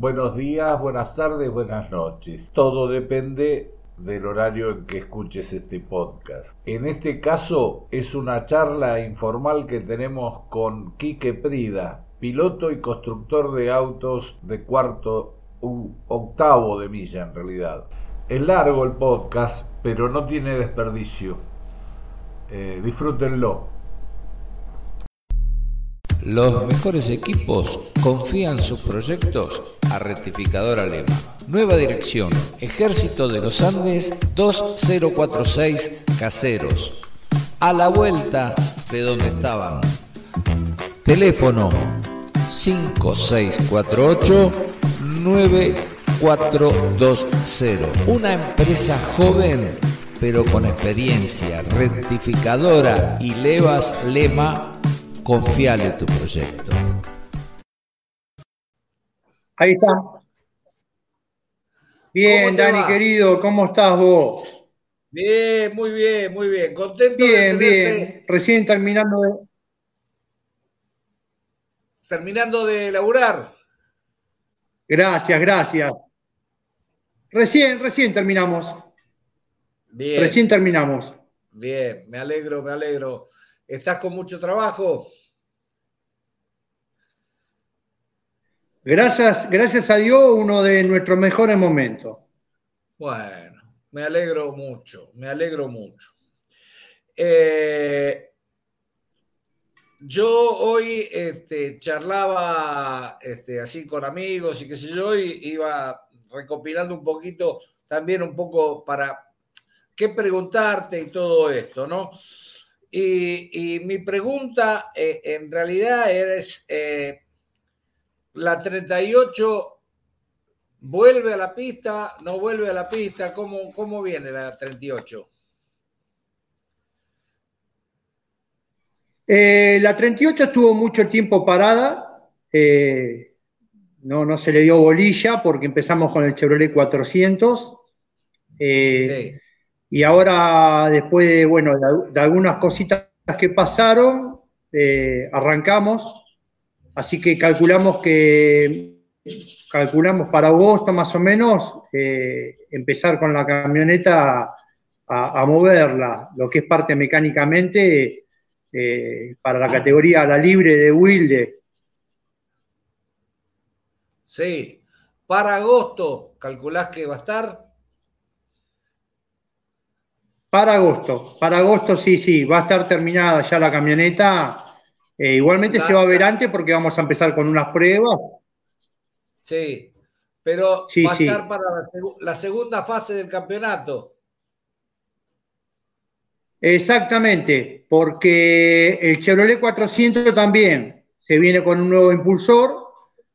Buenos días, buenas tardes, buenas noches. Todo depende del horario en que escuches este podcast. En este caso es una charla informal que tenemos con Quique Prida, piloto y constructor de autos de cuarto, u octavo de milla en realidad. Es largo el podcast, pero no tiene desperdicio. Eh, disfrútenlo. Los mejores equipos confían sus proyectos a Rectificadora Lema. Nueva dirección, Ejército de los Andes 2046 Caseros. A la vuelta de donde estaban. Teléfono 5648 9420. Una empresa joven pero con experiencia, rectificadora y levas lema Confiale tu proyecto. Ahí está. Bien, Dani, querido, ¿cómo estás vos? Bien, muy bien, muy bien. Contento bien, bien. Recién terminando de. Terminando de laburar. Gracias, gracias. Recién, recién terminamos. Bien. Recién terminamos. Bien, me alegro, me alegro. ¿Estás con mucho trabajo? Gracias, gracias a Dios, uno de nuestros mejores momentos. Bueno, me alegro mucho, me alegro mucho. Eh, yo hoy este, charlaba este, así con amigos y qué sé yo, y iba recopilando un poquito, también un poco para qué preguntarte y todo esto, ¿no? Y, mi pregunta eh, en realidad es, eh, ¿la 38 vuelve a la pista? ¿No vuelve a la pista? ¿Cómo, cómo viene la 38? Eh, la 38 estuvo mucho tiempo parada, no, no se le dio bolilla porque empezamos con el Chevrolet 400. sí. Y ahora, después de, bueno, de, algunas cositas que pasaron, eh, arrancamos. Así que calculamos que calculamos para agosto más o menos eh, empezar con la camioneta a, moverla, lo que es parte mecánicamente eh, para la categoría la libre de Wilde. Sí, para agosto, ¿calculás que va a estar? Para agosto, para agosto sí, sí, va a estar terminada ya la camioneta. Eh, igualmente se va a ver antes porque vamos a empezar con unas pruebas. Sí, pero va a estar para la, segunda fase del campeonato. Exactamente, porque el Chevrolet 400 también se viene con un nuevo impulsor.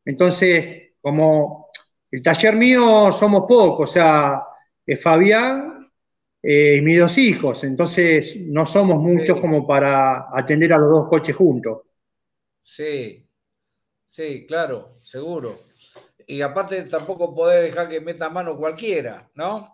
Entonces, como el taller mío somos pocos, o sea, Fabián, eh, y mis dos hijos, entonces no somos muchos como para atender a los dos coches juntos. Sí, sí, claro, seguro. Y aparte tampoco podés dejar que meta mano cualquiera, ¿no?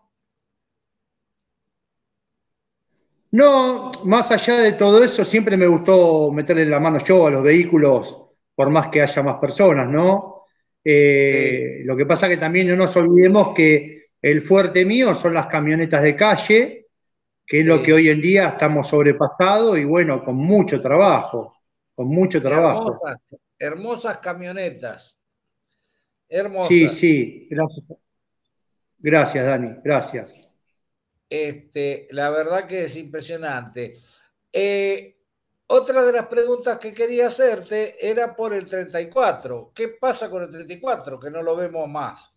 No, más allá de todo eso, siempre me gustó meterle la mano yo a los vehículos, por más que haya más personas, ¿no? Eh, lo que pasa que también no nos olvidemos que el fuerte mío son las camionetas de calle, que es lo que hoy en día estamos sobrepasados y bueno, con mucho trabajo, con mucho trabajo. Hermosas, camionetas. Hermosas. Sí, sí, gracias. Gracias, Dani, gracias. Este, la verdad que es impresionante. Eh, otra de las preguntas que quería hacerte era por el 34. ¿Qué pasa con el 34? Que no lo vemos más.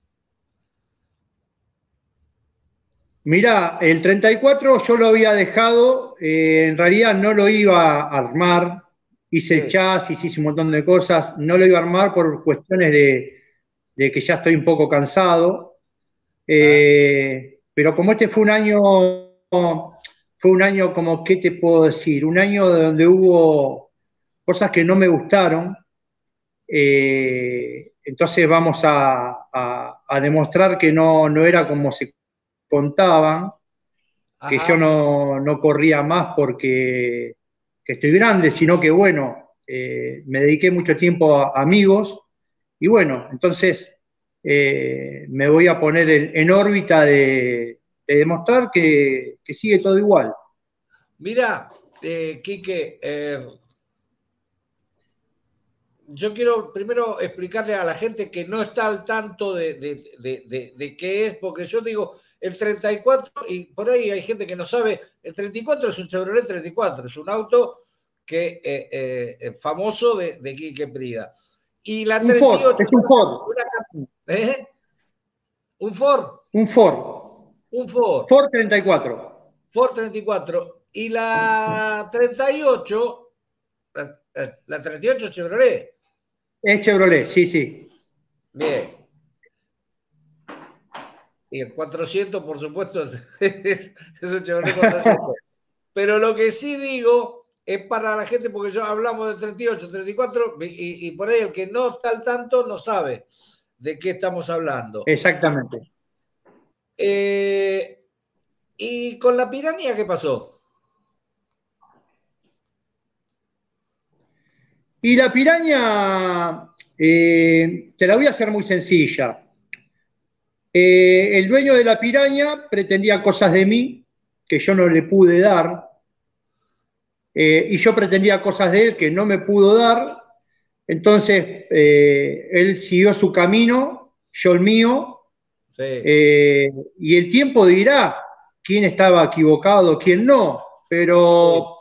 Mirá, el 34 yo lo había dejado, eh, en realidad no lo iba a armar, hice el chasis, hice un montón de cosas, no lo iba a armar por cuestiones de, que ya estoy un poco cansado, eh, pero como este fue un año, fue un año como, ¿qué te puedo decir? Un año donde hubo cosas que no me gustaron, eh, entonces vamos a, a, demostrar que no, no era como se contaban que yo no, corría más porque estoy grande, sino que bueno, eh, me dediqué mucho tiempo a amigos y bueno, entonces eh, me voy a poner en, órbita de, demostrar que, sigue todo igual. Mira, eh, Quique, eh, yo quiero primero explicarle a la gente que no está al tanto de, de, qué es, porque yo digo, el 34, y por ahí hay gente que no sabe, el 34 es un Chevrolet 34, es un auto que eh, eh famoso de, de Quique Prida. Y la 38, es un Ford. ¿eh? ¿Un Ford? Un Ford. Un Ford. Ford 34. Ford 34. Y la 38, la, la 38 Chevrolet. Es Chevrolet, sí, sí. Bien. Y el 400, por supuesto, es, un Chevrolet 400. Pero lo que sí digo es para la gente, porque yo hablamos de 38, 34, y, y por ahí el que no está al tanto no sabe de qué estamos hablando. Exactamente. Eh, ¿Y con la piranha qué pasó? Y la piraña, eh, te la voy a hacer muy sencilla. Eh, el dueño de la piraña pretendía cosas de mí que yo no le pude dar, eh, y yo pretendía cosas de él que no me pudo dar. Entonces, él siguió su camino, yo el mío, y el tiempo dirá quién estaba equivocado, quién no, pero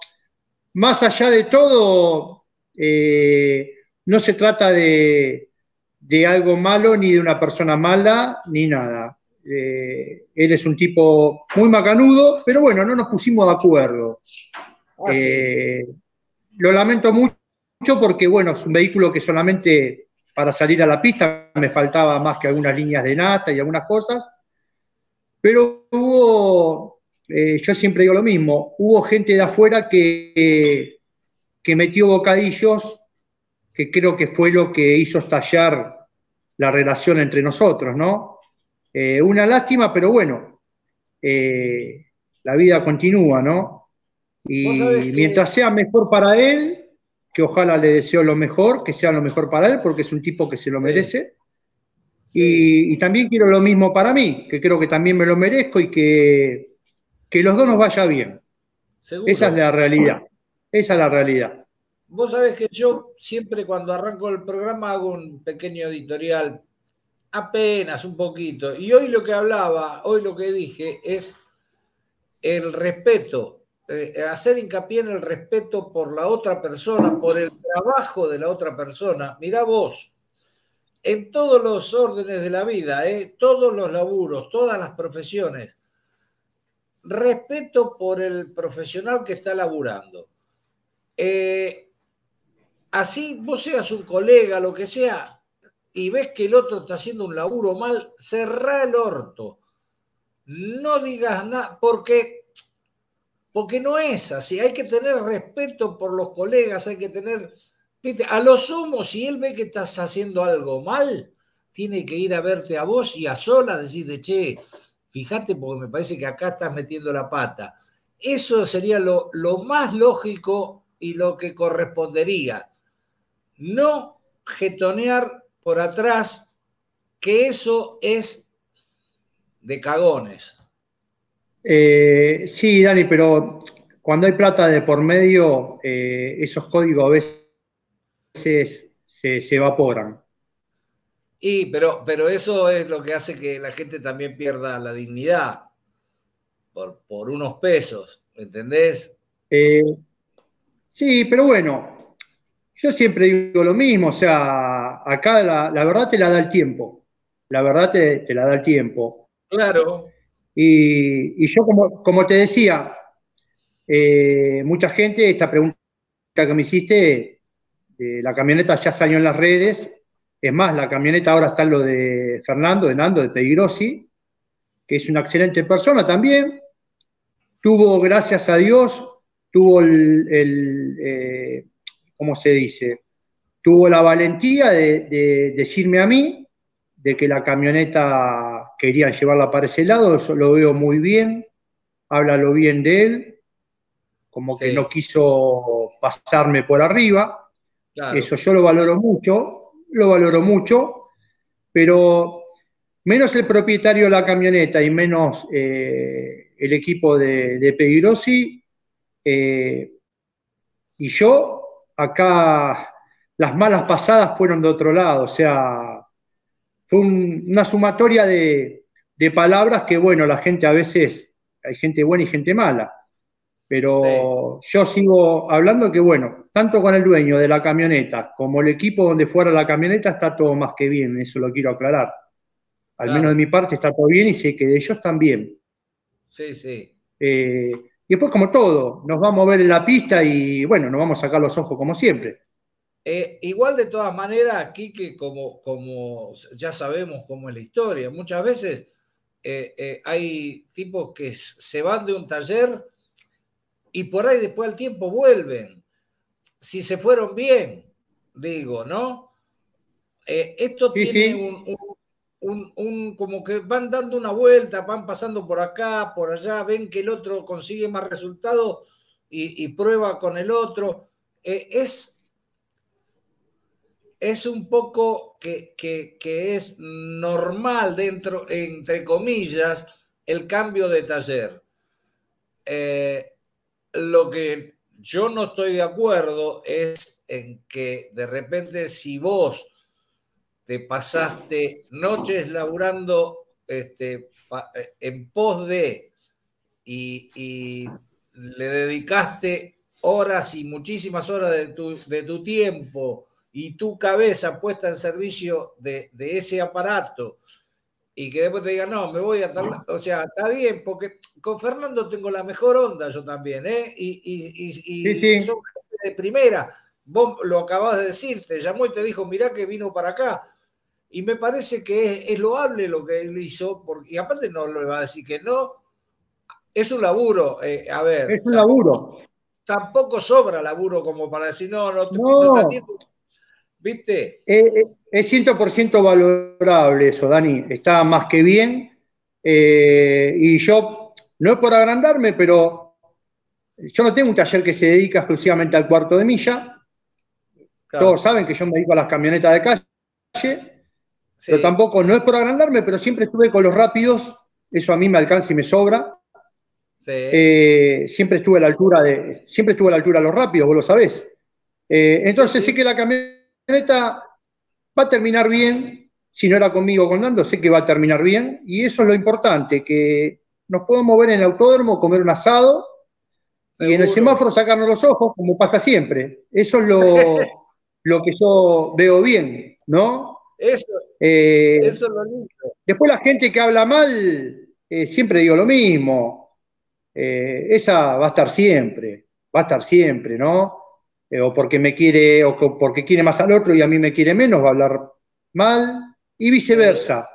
más allá de todo, eh, no se trata de, algo malo ni de una persona mala ni nada. Eh, él es un tipo muy macanudo, pero bueno, no nos pusimos de acuerdo. Ah, eh, lo lamento mucho porque, bueno, es un vehículo que solamente para salir a la pista me faltaba más que algunas líneas de nata y algunas cosas, pero hubo, yo siempre digo lo mismo, hubo gente de afuera que que metió bocadillos, que creo que fue lo que hizo estallar la relación entre nosotros, ¿no? Eh, una lástima, pero bueno, eh, la vida continúa, ¿no? Y mientras sea mejor para él, que ojalá le deseo lo mejor, que sea lo mejor para él, porque es un tipo que se lo merece. Y, también quiero lo mismo para mí, que creo que también me lo merezco y que, que los dos nos vaya bien. Esa es la realidad. Esa es la realidad. Vos sabés que yo siempre cuando arranco el programa hago un pequeño editorial, apenas un poquito. Y hoy lo que hablaba, hoy lo que dije es el respeto, eh, hacer hincapié en el respeto por la otra persona, por el trabajo de la otra persona. Mirá vos, en todos los órdenes de la vida, eh, todos los laburos, todas las profesiones, respeto por el profesional que está laburando. Eh, así vos seas un colega, lo que sea, y ves que el otro está haciendo un laburo mal, cerrá el orto. No digas nada, porque, porque no es así. Hay que tener respeto por los colegas, hay que tener... A lo sumo, si él ve que estás haciendo algo mal, tiene que ir a verte a vos y a sola decirte, che, fíjate porque me parece que acá estás metiendo la pata. Eso sería lo, lo más lógico y lo que correspondería. No getonear por atrás, que eso es de cagones. Eh, sí, Dani, pero cuando hay plata de por medio, eh, esos códigos a veces se, evaporan. Y, pero, pero eso es lo que hace que la gente también pierda la dignidad por, por unos pesos, ¿entendés? Eh, Sí, pero bueno, yo siempre digo lo mismo, o sea, acá la, verdad te la da el tiempo, la verdad te, la da el tiempo. Claro. Y, yo, como, como, te decía, eh, mucha gente, esta pregunta que me hiciste, la camioneta ya salió en las redes, es más, la camioneta ahora está en lo de Fernando, de Nando, de Pedigrosi, que es una excelente persona también. Tuvo, gracias a Dios, tuvo el, eh, ¿cómo se dice? Tuvo la valentía de, decirme a mí de que la camioneta querían llevarla para ese lado, eso lo veo muy bien, háblalo bien de él, como que no quiso pasarme por arriba, eso yo lo valoro mucho, lo valoro mucho, pero menos el propietario de la camioneta y menos eh, el equipo de, de eh, y yo, acá las malas pasadas fueron de otro lado, o sea, fue una sumatoria de, de, palabras que, bueno, la gente a veces, hay gente buena y gente mala, pero yo sigo hablando que, bueno, tanto con el dueño de la camioneta como el equipo donde fuera la camioneta está todo más que bien, eso lo quiero aclarar. Al menos de mi parte está todo bien y sé que de ellos también. Sí, sí. Eh, y después, como todo, nos vamos a ver en la pista y bueno, nos vamos a sacar los ojos como siempre. Eh, igual de todas maneras, aquí que como, como ya sabemos cómo es la historia, muchas veces eh, hay tipos que se van de un taller y por ahí después al tiempo vuelven. Si se fueron bien, digo, ¿no? esto tiene Un, un, como que van dando una vuelta, van pasando por acá, por allá, ven que el otro consigue más resultados y, prueba con el otro. Eh, es, es un poco que, es normal dentro, entre comillas, el cambio de taller. Eh, lo que yo no estoy de acuerdo es en que de repente si vos te pasaste noches laburando este, eh, en pos de y, le dedicaste horas y muchísimas horas de tu, de tu tiempo y tu cabeza puesta en servicio de, ese aparato y que después te diga, no, me voy a... O sea, está bien, porque con Fernando tengo la mejor onda yo también, ¿eh? Y, y, y, son de primera. Vos lo acabas de decir, te llamó y te dijo, mirá que vino para acá. Y me parece que es, loable lo que él hizo, porque, y aparte no le va a decir que no, es un laburo, eh, a ver. Es un laburo. Tampoco sobra laburo como para decir, no, no, no. ¿Viste? Eh, eh, es 100% valorable eso, Dani. Está más que bien. y yo, no es por agrandarme, pero yo no tengo un taller que se dedica exclusivamente al cuarto de milla. Todos saben que yo me dedico a las camionetas de calle. Pero tampoco, no es por agrandarme, pero siempre estuve con los rápidos, eso a mí me alcanza y me sobra. Eh, siempre estuve a la altura de, siempre estuve a la altura de los rápidos, vos lo sabés. Eh, entonces sé que la camioneta va a terminar bien, si no era conmigo con Nando, sé que va a terminar bien, y eso es lo importante, que nos podemos mover en el autódromo, comer un asado, y en el semáforo sacarnos los ojos, como pasa siempre. Eso es lo, lo que yo veo bien, ¿no? Eso, eh, eso es lo Después la gente que habla mal, eh, siempre digo lo mismo. Eh, esa va a estar siempre, va a estar siempre, ¿no? o porque me quiere, o porque quiere más al otro y a mí me quiere menos, va a hablar mal, y viceversa.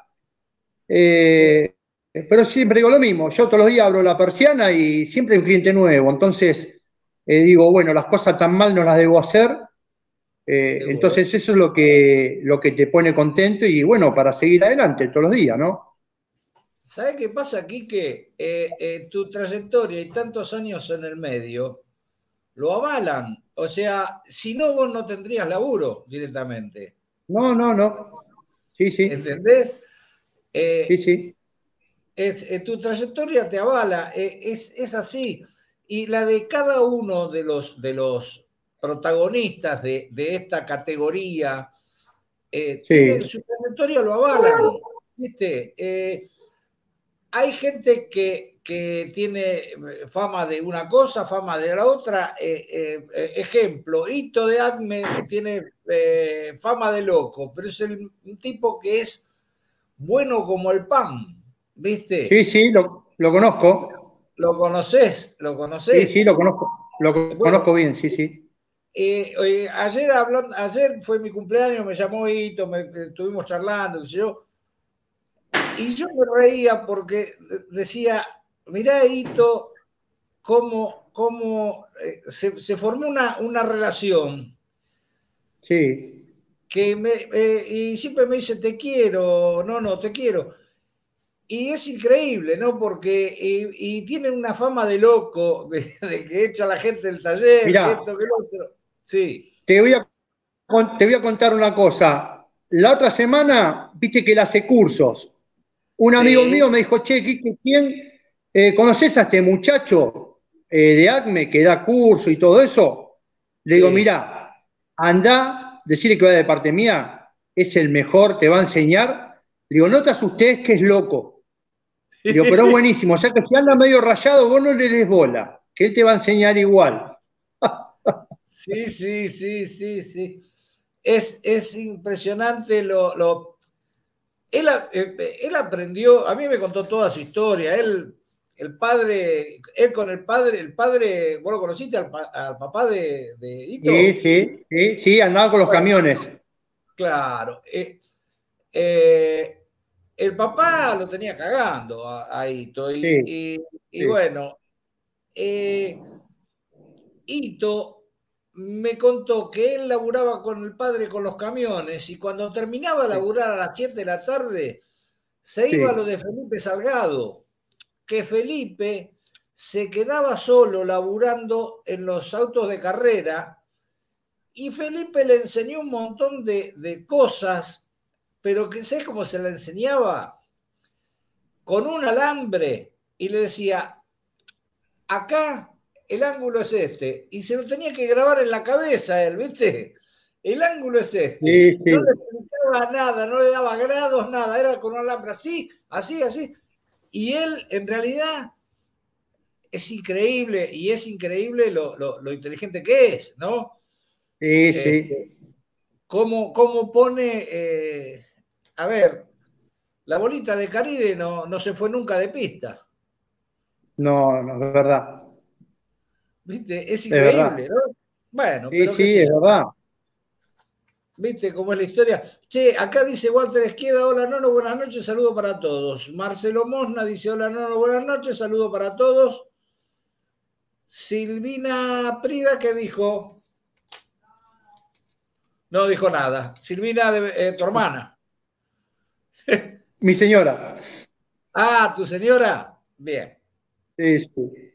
Pero siempre digo lo mismo, yo todos los días abro la persiana y siempre hay un cliente nuevo, entonces digo, bueno, las cosas tan mal no las debo hacer, eh, entonces eso es lo que, lo que te pone contento y bueno, para seguir adelante todos los días, ¿no? ¿Sabes qué pasa aquí? Que eh, eh, tu trayectoria y tantos años en el medio lo avalan. O sea, si no, vos no tendrías laburo directamente. No, no, no. Sí, sí. ¿Entendés? sí, sí. Es, tu trayectoria te avala, es, es así. Y la de cada uno de los, de los protagonistas de, esta categoría, eh, su trayectoria lo avalan. Eh, hay gente que, tiene fama de una cosa, fama de la otra. Eh, ejemplo, Hito de Acme tiene fama de loco, pero es un tipo que es bueno como el pan, ¿viste? Sí, sí, lo, conozco. ¿Lo conoces? ¿Lo conoces? Sí, sí, lo conozco. Lo conozco bien, sí, sí. Eh, ayer, hablando, ayer fue mi cumpleaños, me llamó Hito, me, estuvimos charlando, yo, y yo me reía porque decía, mirá Hito, cómo, cómo eh, se, formó una, una relación. Sí. Que me, eh, y siempre me dice, te quiero, no, no, te quiero. Y es increíble, ¿no? Porque y, tienen una fama de loco, de, que echa a la gente del taller, que esto, que lo otro. Sí. Te voy, a, te voy a contar una cosa. La otra semana, viste que él hace cursos. un amigo mío me dijo, che, ¿quién eh, conoces a este muchacho eh, de ACME que da curso y todo eso? Le digo, mira, anda, decirle que va de parte mía, es el mejor, te va a enseñar. Le digo, no te asustes que es loco. Le digo, pero es buenísimo. O sea que si anda medio rayado, vos no le des bola, que él te va a enseñar igual. Sí, sí, sí, sí, sí. Es, es impresionante lo eh, él, aprendió, a mí me contó toda su historia, él, el padre, él con el padre, el padre, vos lo conociste al, papá de, Ito. Sí, sí, sí, sí, andaba con los camiones. Claro. Eh, eh, el papá lo tenía cagando a, Ito. Y, bueno, Ito me contó que él laburaba con el padre con los camiones y cuando terminaba de laburar a las 7 de la tarde, se iba a lo de Felipe Salgado, que Felipe se quedaba solo laburando en los autos de carrera y Felipe le enseñó un montón de, de cosas, pero que sé cómo se le enseñaba con un alambre y le decía, acá el ángulo es este. Y se lo tenía que grabar en la cabeza él, ¿viste? El ángulo es este. No le explicaba nada, no le daba grados, nada. Era con una lámpara así, así, así. Y él, en realidad, es increíble y es increíble lo, inteligente que es, ¿no? Sí, sí. Eh, cómo, pone, eh, a ver, la bolita de Caribe no, no se fue nunca de pista. No, no, es verdad. ¿Viste? Es increíble, ¿no? Bueno, sí, sí, es verdad. ¿Viste cómo es la historia? Che, acá dice Walter Esqueda, hola Nono, buenas noches, saludo para todos. Marcelo Mosna dice, hola Nono, buenas noches, saludo para todos. Silvina Prida, ¿qué dijo? No dijo nada. Silvina, de, eh, tu hermana. Mi señora. Ah, tu señora. Bien. Sí, sí.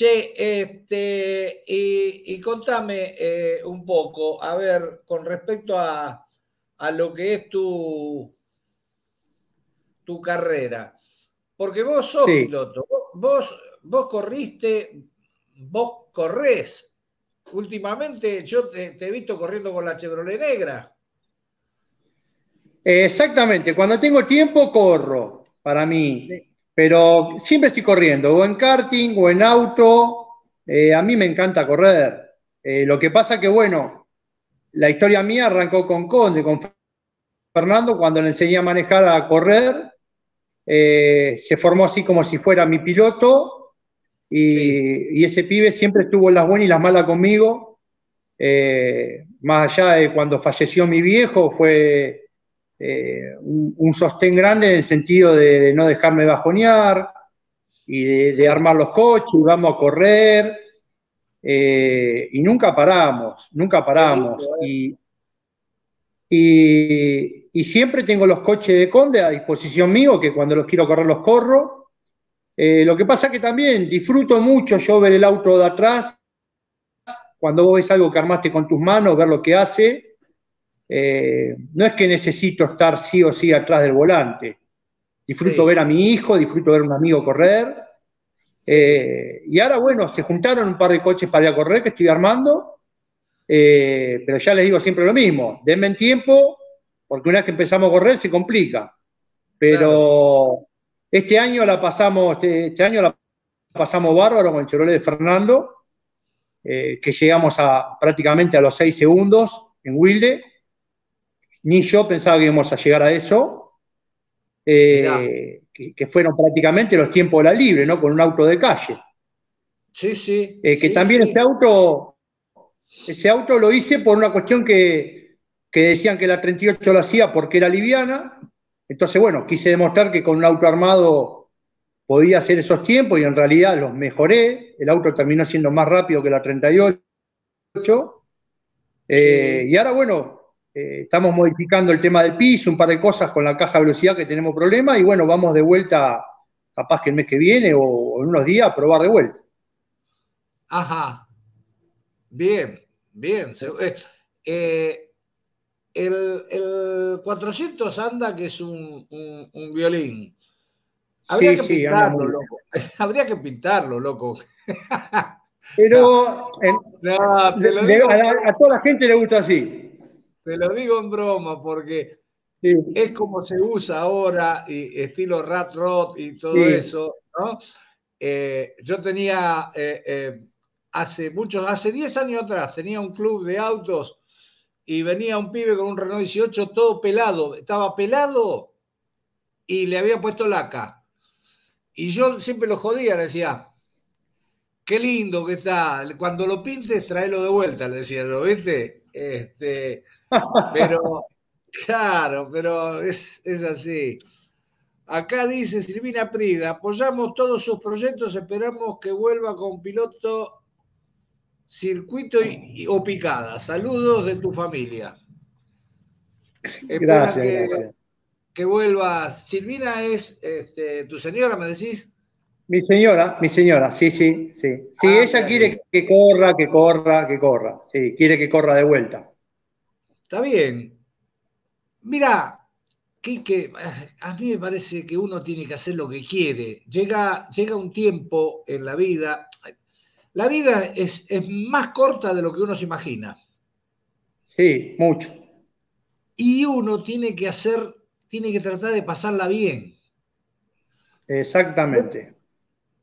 Che, este, y, contame eh, un poco, a ver, con respecto a, lo que es tu, tu carrera, porque vos sos piloto, vos, vos corriste, vos corres. Últimamente yo te, he visto corriendo con la Chevrolet negra. Exactamente, cuando tengo tiempo corro, para mí. Pero siempre estoy corriendo, o en karting o en auto. Eh, a mí me encanta correr. Eh, lo que pasa que, bueno, la historia mía arrancó con Conde, con Fernando, cuando le enseñé a manejar a correr. Eh, se formó así como si fuera mi piloto. Y, y, ese pibe siempre estuvo en las buenas y las malas conmigo. más allá de cuando falleció mi viejo, fue eh, un, sostén grande en el sentido de, no dejarme bajonear y de, armar los coches, vamos a correr. Eh, y nunca paramos, nunca paramos. Y, y, siempre tengo los coches de Conde a disposición mío, que cuando los quiero correr los corro. Eh, lo que pasa es que también disfruto mucho yo ver el auto de atrás, cuando vos ves algo que armaste con tus manos, ver lo que hace, eh, no es que necesito estar sí o sí atrás del volante. Disfruto ver a mi hijo, disfruto ver a un amigo correr. Eh, y ahora, bueno, se juntaron un par de coches para ir a correr que estoy armando, eh, pero ya les digo siempre lo mismo, denme en tiempo, porque una vez que empezamos a correr se complica. Pero este año la pasamos, este, este, año la pasamos bárbaro con el Chevrolet de Fernando, que llegamos a prácticamente a los seis segundos en Wilde, ni yo pensaba que íbamos a llegar a eso, eh, que, fueron prácticamente los tiempos de la libre, ¿no? Con un auto de calle. Sí, sí. Eh, que también ese auto, ese auto lo hice por una cuestión que, que decían que la 38 lo hacía porque era liviana. Entonces, bueno, quise demostrar que con un auto armado podía hacer esos tiempos y en realidad los mejoré. El auto terminó siendo más rápido que la 38. Eh, y ahora, bueno, eh, estamos modificando el tema del piso, un par de cosas con la caja de velocidad que tenemos problema y bueno, vamos de vuelta capaz que el mes que viene o, en unos días a probar de vuelta. Ajá. Bien, bien. Eh, eh, el, 400 anda que es un, violín. Habría que pintarlo, loco. Habría que pintarlo, loco. Pero a, toda la gente le gusta así. Te lo digo en broma porque es como se usa ahora, y estilo rat rot y todo eso, ¿no? Eh, yo tenía eh, eh, hace muchos, hace 10 años atrás, tenía un club de autos y venía un pibe con un Renault 18 todo pelado, estaba pelado y le había puesto laca. Y yo siempre lo jodía, le decía, qué lindo que está, cuando lo pintes, tráelo de vuelta, le decía, ¿lo viste? Este, pero, claro, pero es, es así. Acá dice Silvina Prida, apoyamos todos sus proyectos, esperamos que vuelva con piloto circuito o picada. Saludos de tu familia. Gracias que, que, vuelva. Silvina es este, tu señora, me decís. Mi señora, mi señora, sí, sí, sí. Sí, ah, ella quiere que corra, que corra, que corra. Sí, quiere que corra de vuelta. Está bien. Mira, que a mí me parece que uno tiene que hacer lo que quiere. Llega, llega un tiempo en la vida, la vida es, más corta de lo que uno se imagina. Sí, mucho. Y uno tiene que hacer, tiene que tratar de pasarla bien. Exactamente.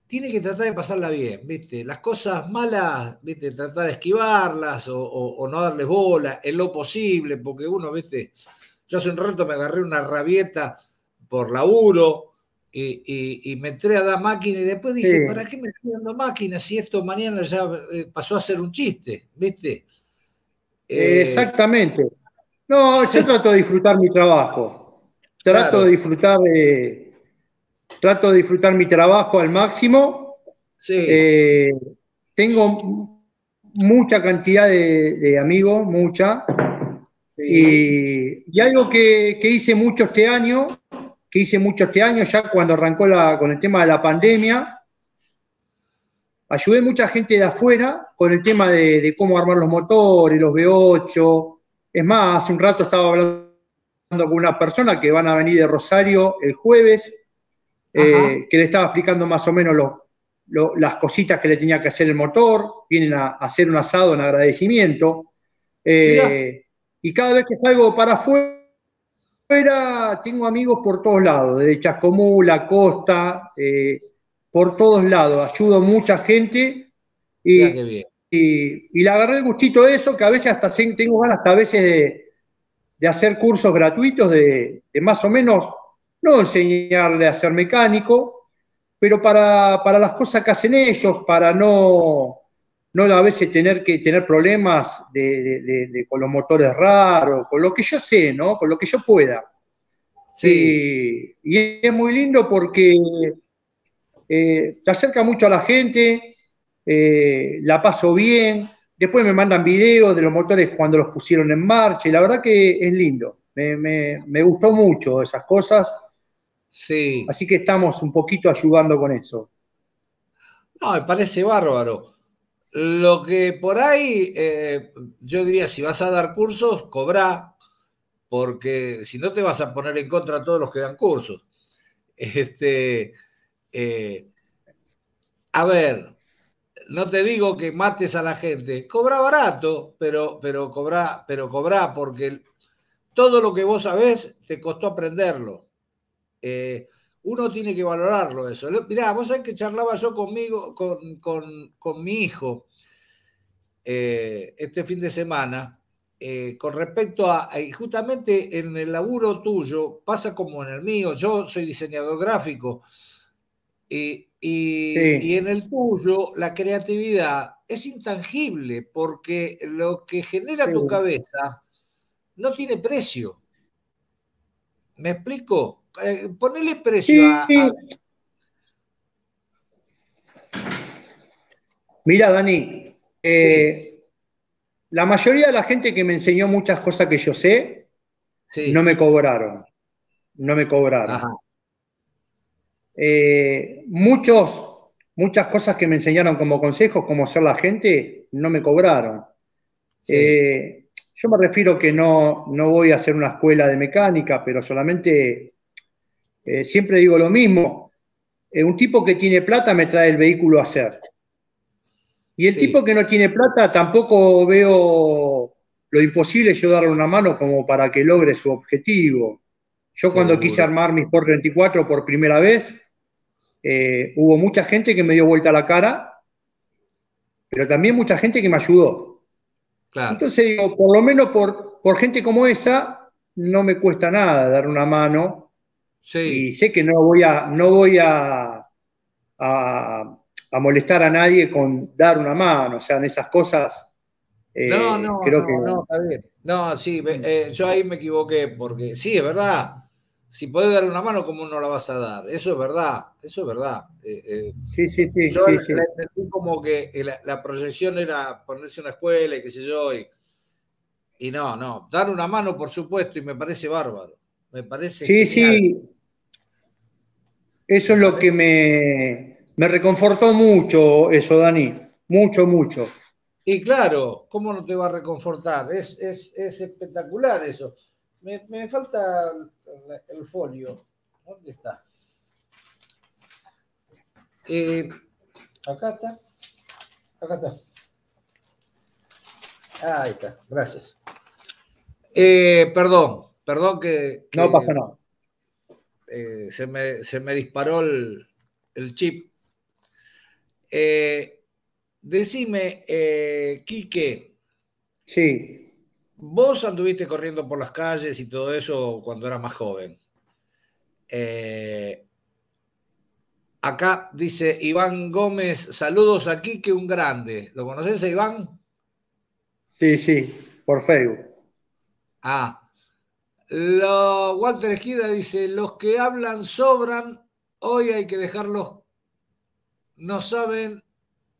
Tiene que tratar de pasarla bien, ¿viste? Las cosas malas, ¿viste? Tratar de esquivarlas o, no darles bola en lo posible, porque uno, ¿viste? Yo hace un rato me agarré una rabieta por laburo, y, me entré a dar máquina y después dije, ¿para qué me estoy dando máquina si esto mañana ya eh, pasó a ser un chiste? ¿Viste? Eh, Exactamente. No, yo trato de disfrutar mi trabajo. Trato de disfrutar trato de disfrutar mi trabajo al máximo. Sí. Eh, tengo mucha cantidad de, amigos, mucha. Y, algo que, que, hice mucho este año que hice mucho este año, ya cuando arrancó la, con el tema de la pandemia. Ayudé mucha gente de afuera con el tema de, cómo armar los motores, los V8. Es más, hace un rato estaba hablando con una persona que van a venir de Rosario el jueves, eh, que le estaba explicando más o menos las cositas que le tenía que hacer el motor. Vienen a, hacer un asado en agradecimiento. Eh, y cada vez que salgo para afuera, tengo amigos por todos lados, desde Chascomú, La Costa, eh, por todos lados. Ayudo a mucha gente y, y, le agarré el gustito de eso, que a veces hasta tengo ganas hasta a veces de, hacer cursos gratuitos de, más o menos, no enseñarle a ser mecánico, pero para, para las cosas que hacen ellos, para no no a veces tener que tener problemas de, con los motores raros, con lo que yo sé, ¿no? Con lo que yo pueda. Sí. Y, es muy lindo porque eh, te acerca mucho a la gente, eh, la paso bien, después me mandan videos de los motores cuando los pusieron en marcha, y la verdad que es lindo. Me, gustó mucho esas cosas. Sí. Así que estamos un poquito ayudando con eso. No, me parece bárbaro. Lo que por ahí, eh, yo diría, si vas a dar cursos, cobra, porque si no te vas a poner en contra a todos los que dan cursos. Este, eh, a ver, no te digo que mates a la gente, cobra barato, pero, pero cobra, pero cobra porque todo lo que vos sabés te costó aprenderlo. Eh, uno tiene que valorarlo eso. Mirá, vos sabés que charlaba yo conmigo, con, mi hijo, eh, este fin de semana, eh, con respecto a, justamente en el laburo tuyo, pasa como en el mío, yo soy diseñador gráfico, y, en el tuyo la creatividad es intangible porque lo que genera tu cabeza no tiene precio. ¿Me explico? Eh, ponerle precio a, Mira, Dani, eh, la mayoría de la gente que me enseñó muchas cosas que yo sé, no me cobraron. No me cobraron. Eh, muchos, muchas cosas que me enseñaron como consejos, como ser la gente, no me cobraron. Eh, yo me refiero que no, no voy a hacer una escuela de mecánica, pero solamente eh, siempre digo lo mismo. Eh, un tipo que tiene plata me trae el vehículo a hacer. Y el tipo que no tiene plata tampoco veo lo imposible yo darle una mano como para que logre su objetivo. Yo cuando quise armar mi Sport 24 por primera vez, eh, hubo mucha gente que me dio vuelta la cara, pero también mucha gente que me ayudó. Entonces digo, por lo menos por, por gente como esa, no me cuesta nada dar una mano. Y sé que no voy a, no voy a, a, molestar a nadie con dar una mano. O sea, en esas cosas. Eh, no, no, creo no, que... no, está bien. No, sí, eh, yo ahí me equivoqué, porque sí, es verdad si puedes dar una mano, ¿cómo no la vas a dar? Eso es verdad, eso es verdad. Eh, eh, sí, sí, sí. Yo sí, entendí como que la, proyección era ponerse una escuela y qué sé yo. Y, no, no, dar una mano, por supuesto, y me parece bárbaro. Me parece. Sí, sí. Eso es lo que me, me reconfortó mucho, eso, Dani. Mucho, mucho. Y claro, ¿cómo no te va a reconfortar? Es, es, es espectacular eso. Me, me falta el folio. ¿Dónde está? Eh, acá está. Acá está. ahí está, gracias. Eh, perdón, perdón que, No pasa nada. Eh, se, me, se, me, disparó el, el chip. decime, Quique. Sí. Vos anduviste corriendo por las calles y todo eso cuando eras más joven. Eh, acá dice Iván Gómez, saludos aquí que un grande. ¿Lo conoces a Iván? Sí, sí, por Facebook. Ah. Lo, Walter Ejida dice, los que hablan sobran, hoy hay que dejarlos, no saben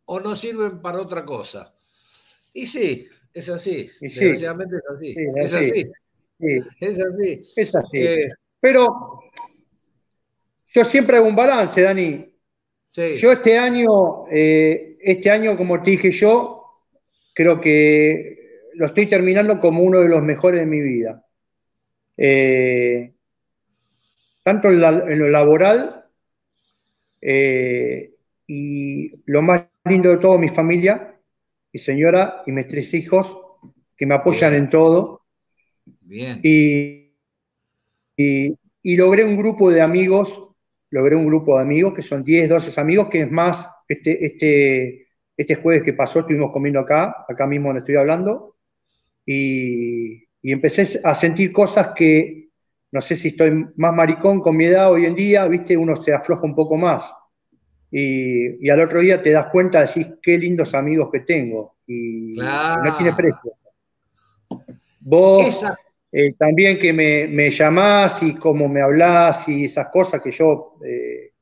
o no sirven para otra cosa. Y sí, es así, desgraciadamente es así. es, así. Es así. Es así. Eh, Pero yo siempre hago un balance, Dani. Yo este año, eh, este año, como te dije yo, creo que lo estoy terminando como uno de los mejores de mi vida. Eh, tanto en, lo laboral y lo más lindo de todo, mi familia, mi señora y mis tres hijos, que me apoyan en todo. Bien. Y, y, logré un grupo de amigos, logré un grupo de amigos, que son 10, 12 amigos, que es más, este, este, este jueves que pasó estuvimos comiendo acá, acá mismo donde estoy hablando, y, y empecé a sentir cosas que, no sé si estoy más maricón con mi edad hoy en día, viste, uno se afloja un poco más y, al otro día te das cuenta, decís, qué lindos amigos que tengo. Y no tiene precio. Vos eh, también que me, llamás y cómo me hablás y esas cosas que yo eh,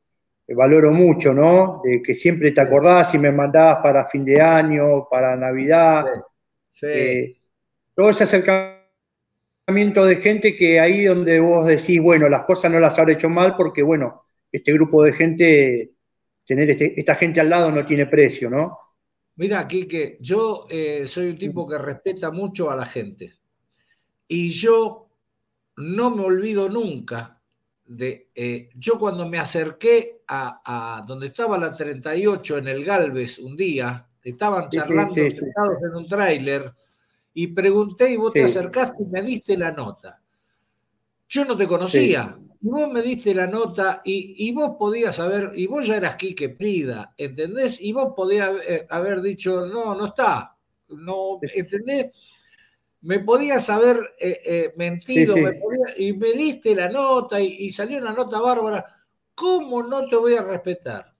valoro mucho, ¿no? De que siempre te acordás y me mandás para fin de año, para Navidad. Eh, todo ese acercamiento de gente que ahí donde vos decís, bueno, las cosas no las habré hecho mal porque, bueno, este grupo de gente tener este, esta gente al lado no tiene precio, ¿no? Mira, Quique, yo eh, soy un tipo que respeta mucho a la gente. Y yo no me olvido nunca de. Eh, yo cuando me acerqué a, donde estaba la 38 en el Galvez un día, estaban charlando sentados en un tráiler y pregunté y vos te acercaste y me diste la nota. Yo no te conocía, y vos me diste la nota y, vos podías saber, y vos ya eras Quique Prida, ¿entendés? Y vos podías haber dicho, no, no está, no, ¿entendés? Me podías haber eh, eh, mentido, y me diste la nota y, salió una nota bárbara. ¿Cómo no te voy a respetar?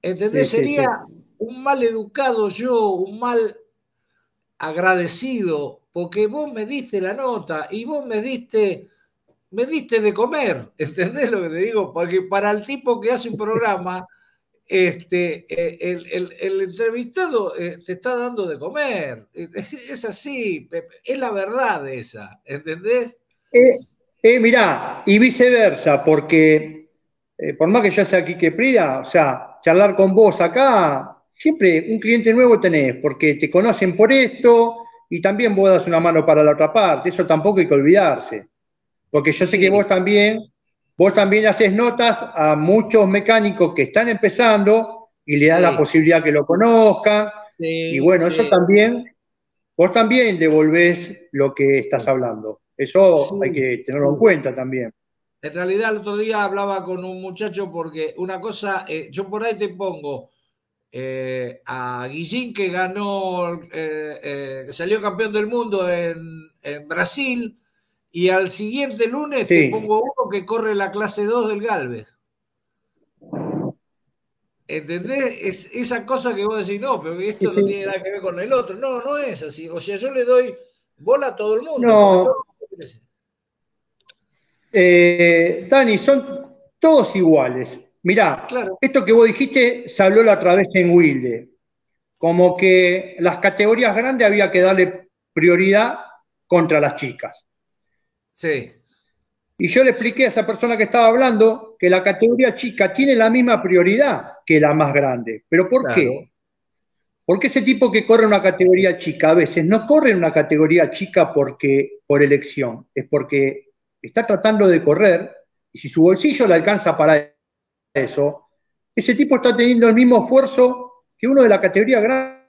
¿Entendés? Sería un mal educado yo, un mal agradecido, porque vos me diste la nota y vos me diste me diste de comer, ¿entendés lo que te digo? Porque para el tipo que hace un programa, este, eh, el, entrevistado eh, te está dando de comer. Es así, es la verdad esa, ¿entendés? Eh, mirá, y viceversa, porque por más que yo sea aquí que Prida, o sea, charlar con vos acá, siempre un cliente nuevo tenés, porque te conocen por esto, y también vos das una mano para la otra parte. Eso tampoco hay que olvidarse. Porque yo sé que vos también, vos también haces notas a muchos mecánicos que están empezando y le das la posibilidad que lo conozcan. y bueno, eso también, vos también devolvés lo que estás hablando. Eso hay que tenerlo en cuenta también. En realidad, el otro día hablaba con un muchacho porque una cosa, eh, yo por ahí te pongo eh, a Guillín que ganó, eh, salió campeón del mundo en, Brasil, y al siguiente lunes te pongo uno que corre la clase 2 del Galvez. ¿Entendés? Es esa cosa que vos decís, no, pero esto no tiene nada que ver con el otro. No, no es así. O sea, yo le doy bola a todo el mundo. No. Eh, Dani, son todos iguales. Mirá, esto que vos dijiste se habló la otra vez en Wilde, como que las categorías grandes había que darle prioridad contra las chicas. Sí. Y yo le expliqué a esa persona que estaba hablando que la categoría chica tiene la misma prioridad que la más grande. ¿Pero por qué? Porque ese tipo que corre una categoría chica a veces no corre en una categoría chica porque por elección, es porque está tratando de correr y si su bolsillo le alcanza para eso, ese tipo está teniendo el mismo esfuerzo que uno de la categoría grande.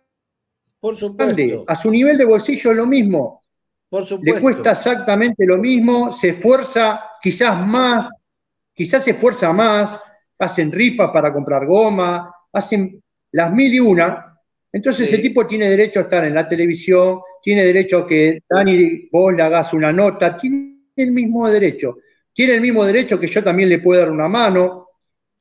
Por supuesto. A su nivel de bolsillo es lo mismo. Por supuesto. Le cuesta exactamente lo mismo, se esfuerza quizás más, quizás se esfuerza más, hacen rifas para comprar goma, hacen las mil y una. Entonces ese tipo tiene derecho a estar en la televisión, tiene derecho a que Dani, vos le hagas una nota, tiene el mismo derecho. Tiene el mismo derecho que yo también le pueda dar una mano.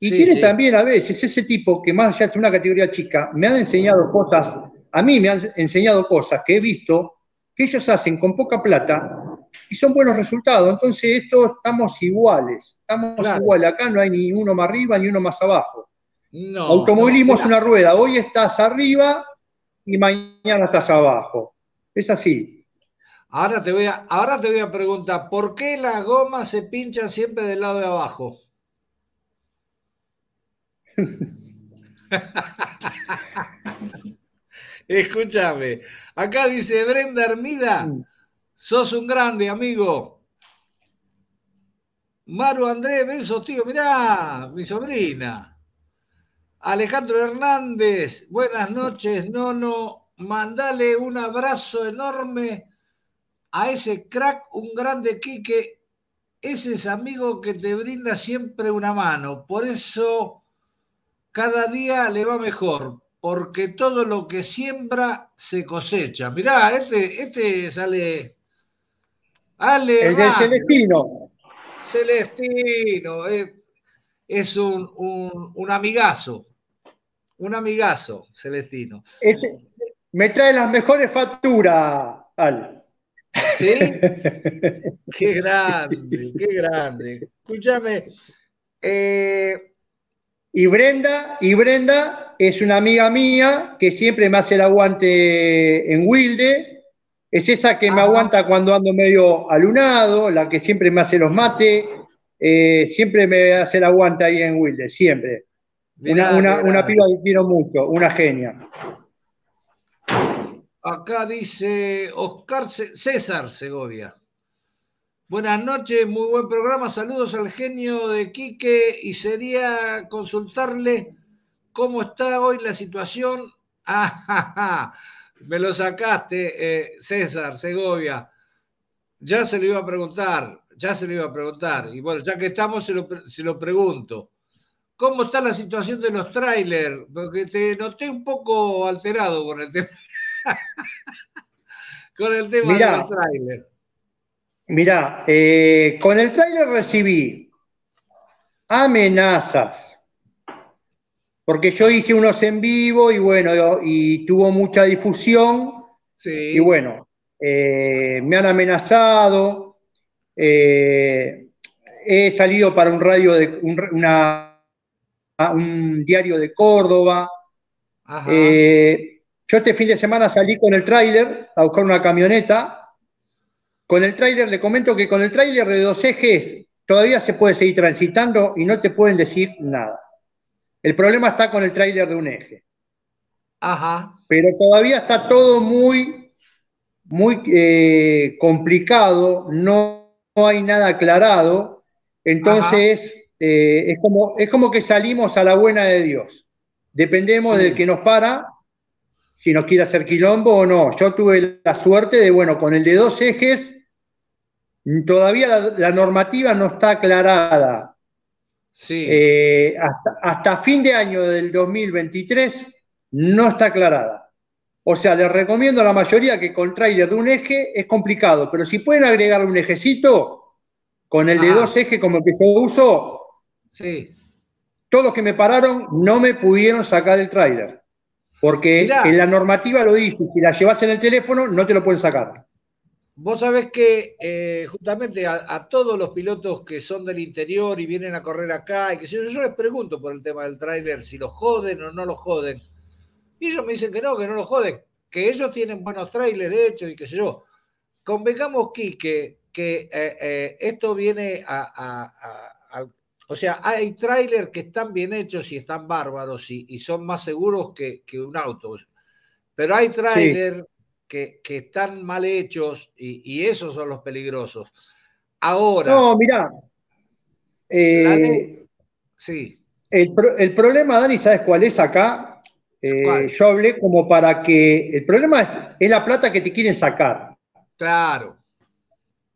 Y tiene también a veces ese tipo que más allá de una categoría chica, me han enseñado cosas, a mí me han enseñado cosas que he visto que ellos hacen con poca plata y son buenos resultados. Entonces, esto estamos iguales, estamos iguales. Acá no hay ni uno más arriba ni uno más abajo. No, Automovilismo es una rueda, hoy estás arriba y mañana estás abajo. Es así. Ahora te voy a, ahora te voy a preguntar, ¿por qué las gomas se pinchan siempre del lado de abajo? Escúchame, acá dice Brenda Hermida, sos un grande amigo. Maru Andrés, besos, tío, mirá, mi sobrina. Alejandro Hernández, buenas noches, Nono, mandale un abrazo enorme a ese crack, un grande Quique, ese es amigo que te brinda siempre una mano. Por eso cada día le va mejor, porque todo lo que siembra se cosecha. Mirá, este, este sale. Ale, el de Celestino. Celestino, es, un, un, amigazo. Un amigazo, Celestino. me trae las mejores facturas, Ale. ¿Sí? qué grande, qué grande. Escúchame. Eh, y Brenda, y Brenda es una amiga mía que siempre me hace el aguante en Wilde. Es esa que me aguanta cuando ando medio alunado, la que siempre me hace los mates, eh, siempre me hace el aguante ahí en Wilde, siempre. una, una piba que quiero mucho, una genia. Acá dice Oscar César Segovia. Buenas noches, muy buen programa. Saludos al genio de Quique y sería consultarle cómo está hoy la situación. Ah, me lo sacaste, eh, César Segovia. Ya se lo iba a preguntar, ya se lo iba a preguntar. Y bueno, ya que estamos, se lo, se lo pregunto. ¿Cómo está la situación de los trailers? Porque te noté un poco alterado con el tema. con el tema del tráiler. Mirá, eh, con el tráiler recibí amenazas, porque yo hice unos en vivo y bueno, y tuvo mucha difusión. Y bueno, eh, me han amenazado. Eh, he salido para un radio de una, un diario de Córdoba. Ajá. Yo este fin de semana salí con el tráiler a buscar una camioneta. Con el tráiler, le comento que con el tráiler de dos ejes todavía se puede seguir transitando y no te pueden decir nada. El problema está con el tráiler de un eje. Ajá. Pero todavía está todo muy muy eh, complicado, no, hay nada aclarado, entonces eh, es, como, es como que salimos a la buena de Dios. Dependemos del que nos para, si nos quiere hacer quilombo o no. Yo tuve la suerte de, bueno, con el de dos ejes, todavía la, normativa no está aclarada. Sí. Eh, hasta, hasta fin de año del 2023 no está aclarada. O sea, les recomiendo a la mayoría que con trailer de un eje es complicado, pero si pueden agregar un ejecito con el de dos ejes como el que yo uso, sí. todos los que me pararon no me pudieron sacar el trailer. Porque en la normativa lo dice, si la llevas en el teléfono no te lo pueden sacar. Vos sabés que eh, justamente a, todos los pilotos que son del interior y vienen a correr acá, y que yo, yo les pregunto por el tema del tráiler, si lo joden o no lo joden. Y ellos me dicen que no, que no lo joden, que ellos tienen buenos trailers hechos y qué sé yo. Convengamos, Quique, que eh, eh, esto viene a, O sea, hay trailers que están bien hechos y están bárbaros y, son más seguros que, un auto. Pero hay trailers que, están mal hechos y, esos son los peligrosos. Ahora. No, mira. Eh, sí. El, el, problema, Dani, ¿sabes cuál es acá? Eh, yo hablé como para que. El problema es, la plata que te quieren sacar. Claro.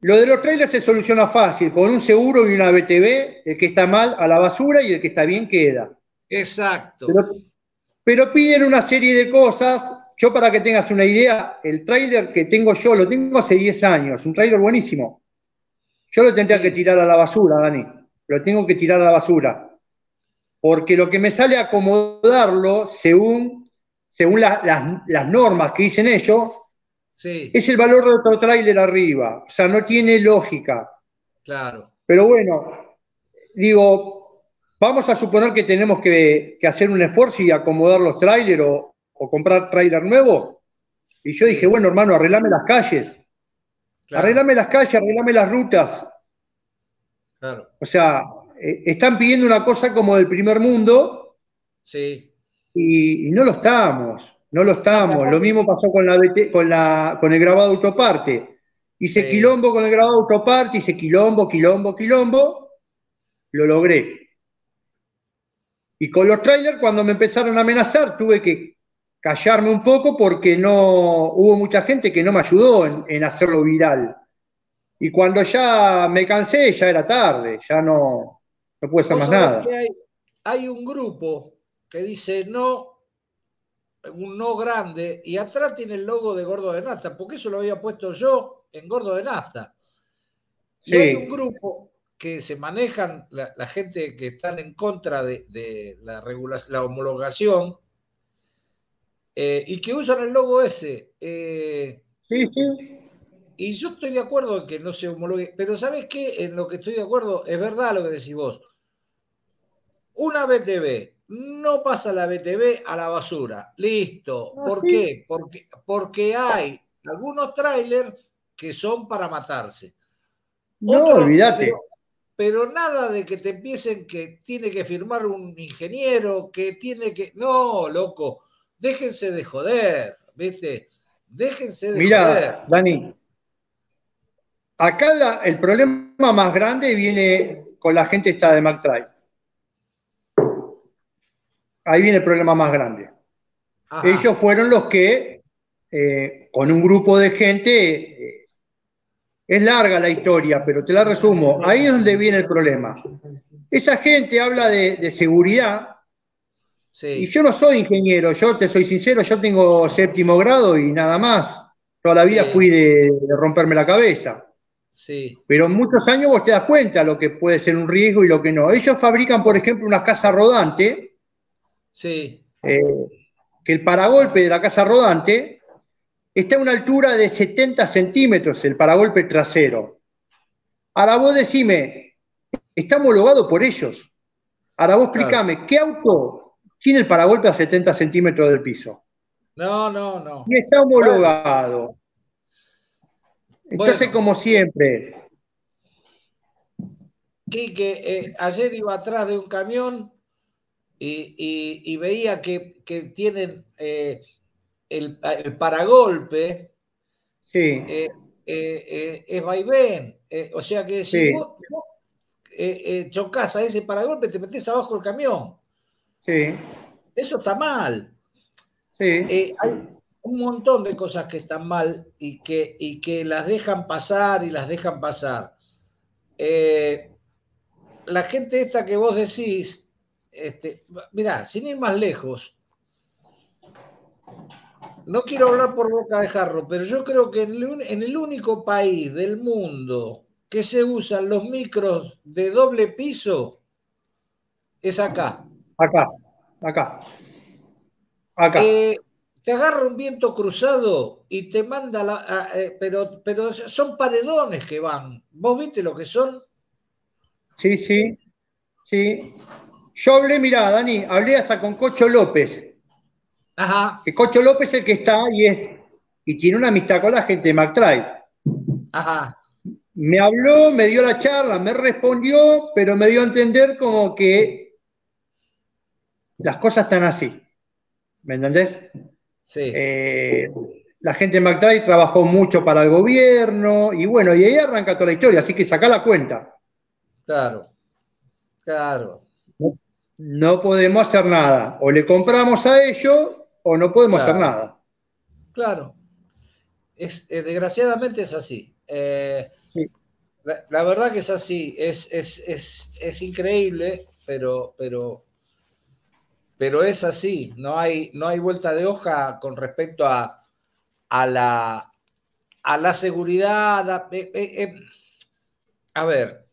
Lo de los trailers se soluciona fácil, con un seguro y una BTV, el que está mal a la basura y el que está bien queda. Exacto. Pero, piden una serie de cosas. Yo, para que tengas una idea, el trailer que tengo yo lo tengo hace 10 años, un trailer buenísimo. Yo lo tendría que tirar a la basura, Dani. Lo tengo que tirar a la basura porque lo que me sale acomodarlo según, según las, normas que dicen ellos, es el valor de otro tráiler arriba. O sea, no tiene lógica. Claro. Pero bueno, digo, vamos a suponer que tenemos que, hacer un esfuerzo y acomodar los tráileres o, comprar tráiler nuevo. Y yo dije, bueno, hermano, arreglame las calles. Arreglame las calles, arreglame las rutas. Claro. O sea, eh, están pidiendo una cosa como del primer mundo. Sí. Y, no lo estamos, no lo estamos. Lo mismo pasó con, la, con, la, con el grabado autoparte. Hice quilombo con el grabado autoparte, hice quilombo, quilombo, quilombo. Lo logré. Y con los trailers, cuando me empezaron a amenazar, tuve que callarme un poco porque no hubo mucha gente que no me ayudó en, en hacerlo viral. Y cuando ya me cansé, ya era tarde, ya no, no puede ser más nada. hay, un grupo que dice no, un no grande, y atrás tiene el logo de Gordo de Nasta, porque eso lo había puesto yo en Gordo de Nasta. Y hay un grupo que se manejan, la, gente que están en contra de, la, la homologación, eh, y que usan el logo ese. Eh, sí, sí. Y yo estoy de acuerdo en que no se homologue, pero ¿sabes qué? En lo que estoy de acuerdo, es verdad lo que decís vos. Una BTV no pasa la BTV a la basura. Listo. ¿Por qué? Porque, porque hay algunos trailers que son para matarse. No, olvídate. Pero, nada de que te empiecen que tiene que firmar un ingeniero, que tiene que. No, loco. Déjense de joder, ¿viste? Déjense de Mira, joder. Dani. Acá el problema más grande viene con la gente esta de McTry ahí viene el problema más grande. Ellos fueron los que, eh, con un grupo de gente, eh, es larga la historia, pero te la resumo, ahí es donde viene el problema. Esa gente habla de, seguridad, y yo no soy ingeniero, yo te soy sincero, yo tengo séptimo grado y nada más. Toda la vida fui de, romperme la cabeza. Sí. Pero en muchos años vos te das cuenta lo que puede ser un riesgo y lo que no. Ellos fabrican, por ejemplo, una casa rodante Sí. Eh, que el paragolpe de la casa rodante está a una altura de 70 centímetros, el paragolpe trasero. Ahora vos decime, está homologado por ellos. Ahora vos explícame, ¿qué auto tiene el paragolpe a 70 centímetros del piso? No, no, no. Y está homologado. Entonces, como siempre. Quique, eh, ayer iba atrás de un camión y, veía que, tienen eh, el, paragolpe eh, eh, es vaivén. o sea que si vos chocas a ese paragolpe, te metes abajo del camión. Sí. Eso está mal. Sí. hay un montón de cosas que están mal y que, y que las dejan pasar y las dejan pasar. la gente esta que vos decís, este, mirá, sin ir más lejos, no quiero hablar por boca de jarro, pero yo creo que en el único país del mundo que se usan los micros de doble piso es acá. Acá, acá. Acá. Eh, te agarra un viento cruzado y te manda la. Eh, pero, pero son paredones que van. ¿Vos viste lo que son? Sí, sí. Sí. Yo hablé, mirá, Dani, hablé hasta con Cocho López, Ajá. Que Cocho López es el que está y es y tiene una amistad con la gente de McTribe. Ajá. Me habló, me dio la charla, me respondió, pero me dio a entender como que las cosas están así. ¿Me entendés? Sí. Eh, la gente de McTribe trabajó mucho para el gobierno y bueno, y ahí arranca toda la historia, así que saca la cuenta. Claro, claro. No podemos hacer nada. O le compramos a ellos o no podemos hacer nada. Claro. Es, eh, desgraciadamente es así. Eh, la, verdad que es así. Es, es, increíble, pero, pero, pero es así. No hay, no hay vuelta de hoja con respecto a, a, la, a la seguridad. a eh, ver.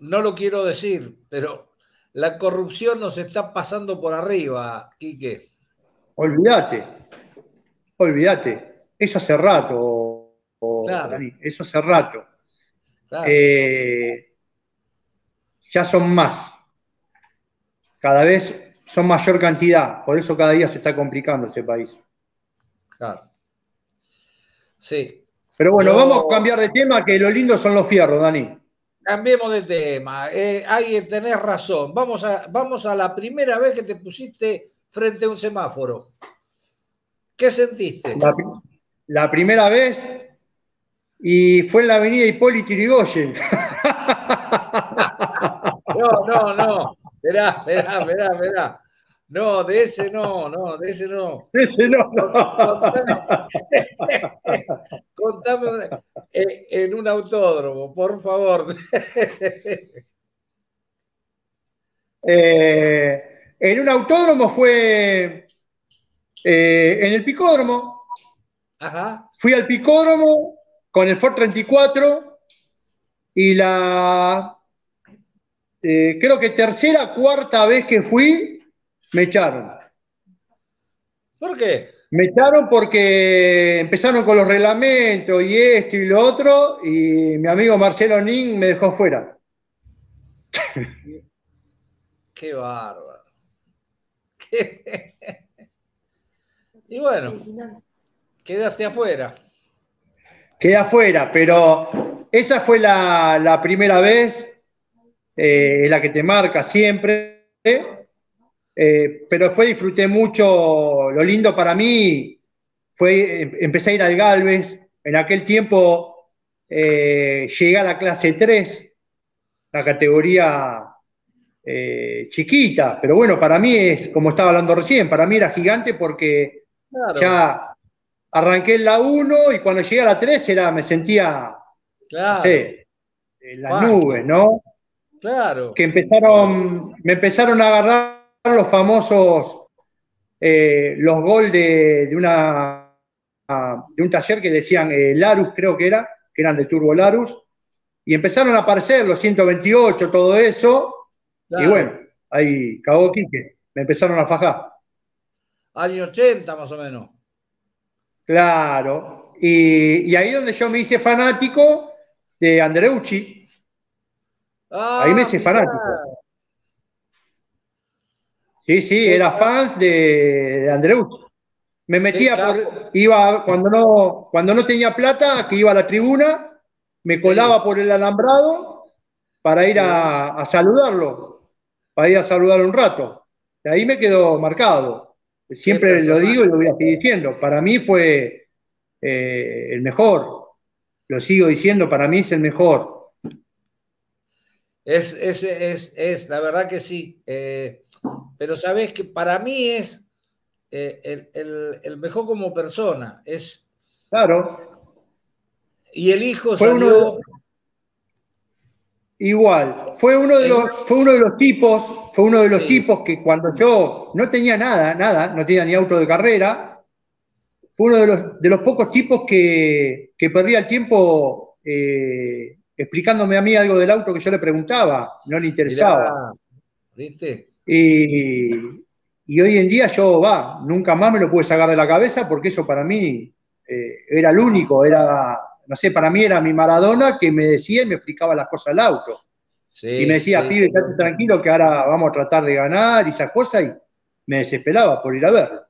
No lo quiero decir, pero la corrupción nos está pasando por arriba, Quique. Olvídate, olvídate. Eso hace rato, Dani, eso hace rato. Eh, ya son más. Cada vez son mayor cantidad. Por eso cada día se está complicando ese país. Claro. Sí. Pero bueno, vamos a cambiar de tema, que lo lindo son los fierros, Dani. Cambiemos de tema. Eh, ahí tenés razón. Vamos a, vamos a la primera vez que te pusiste frente a un semáforo. ¿Qué sentiste? La, primera vez y fue en la avenida Hipólito Yrigoyen. No, no, no. Verá, esperá, esperá, esperá. No, de ese no, no, de ese no. De ese no. Contame, eh, en un autódromo, por favor. Eh, en un autódromo fue eh, en el picódromo. Ajá. Fui al picódromo con el Ford 34 y la creo que tercera, cuarta vez que fui, me echaron. ¿Por qué? Me echaron porque empezaron con los reglamentos y esto y lo otro, y mi amigo Marcelo Nin me dejó fuera. Qué bárbaro. Y bueno, quedaste afuera. Quedé afuera, pero esa fue la, primera vez, eh, la que te marca siempre. Eh, pero después disfruté mucho, lo lindo para mí fue, em, empecé a ir al Galvez, en aquel tiempo eh, llegué a la clase 3, la categoría eh, chiquita, pero bueno, para mí es, como estaba hablando recién, para mí era gigante porque ya arranqué en la 1 y cuando llegué a la 3 era, me sentía, en las nubes, ¿no? Claro. Que empezaron, me empezaron a agarrar los famosos, eh, los gol de, una, de un taller que decían eh, Larus, creo que era, que eran de Turbo Larus, y empezaron a aparecer los 128, todo eso, y bueno, ahí cagó Quique, me empezaron a fajar. Año 80 más o menos. Claro, y, y ahí donde yo me hice fanático de Andreucci. Ahí me hice ah, fanático. Sí, sí, era fan de, de Andreu. Me metía por, iba cuando no, cuando no tenía plata, que iba a la tribuna, me colaba por el alambrado para ir a, saludarlo, para ir a saludarlo un rato. De ahí me quedó marcado. Siempre lo digo y lo voy a seguir diciendo. Para mí fue eh, el mejor. Lo sigo diciendo, para mí es el mejor. Es, es, es, es la verdad que sí. Eh, pero sabes que para mí es eh, el, mejor como persona. Es. Claro. Y el hijo salió. Igual, fue uno de los, fue uno de los tipos, fue uno de los tipos que cuando yo no tenía nada, nada, no tenía ni auto de carrera, fue uno de los, de los pocos tipos que, que perdía el tiempo eh, explicándome a mí algo del auto que yo le preguntaba, no le interesaba. ¿Viste? Y, hoy en día yo, va, nunca más me lo pude sacar de la cabeza porque eso para mí eh, era el único, era no sé, para mí era mi Maradona que me decía y me explicaba las cosas del auto. y me decía, pibe, estate tranquilo que ahora vamos a tratar de ganar y esas cosas, y me desesperaba por ir a verlo.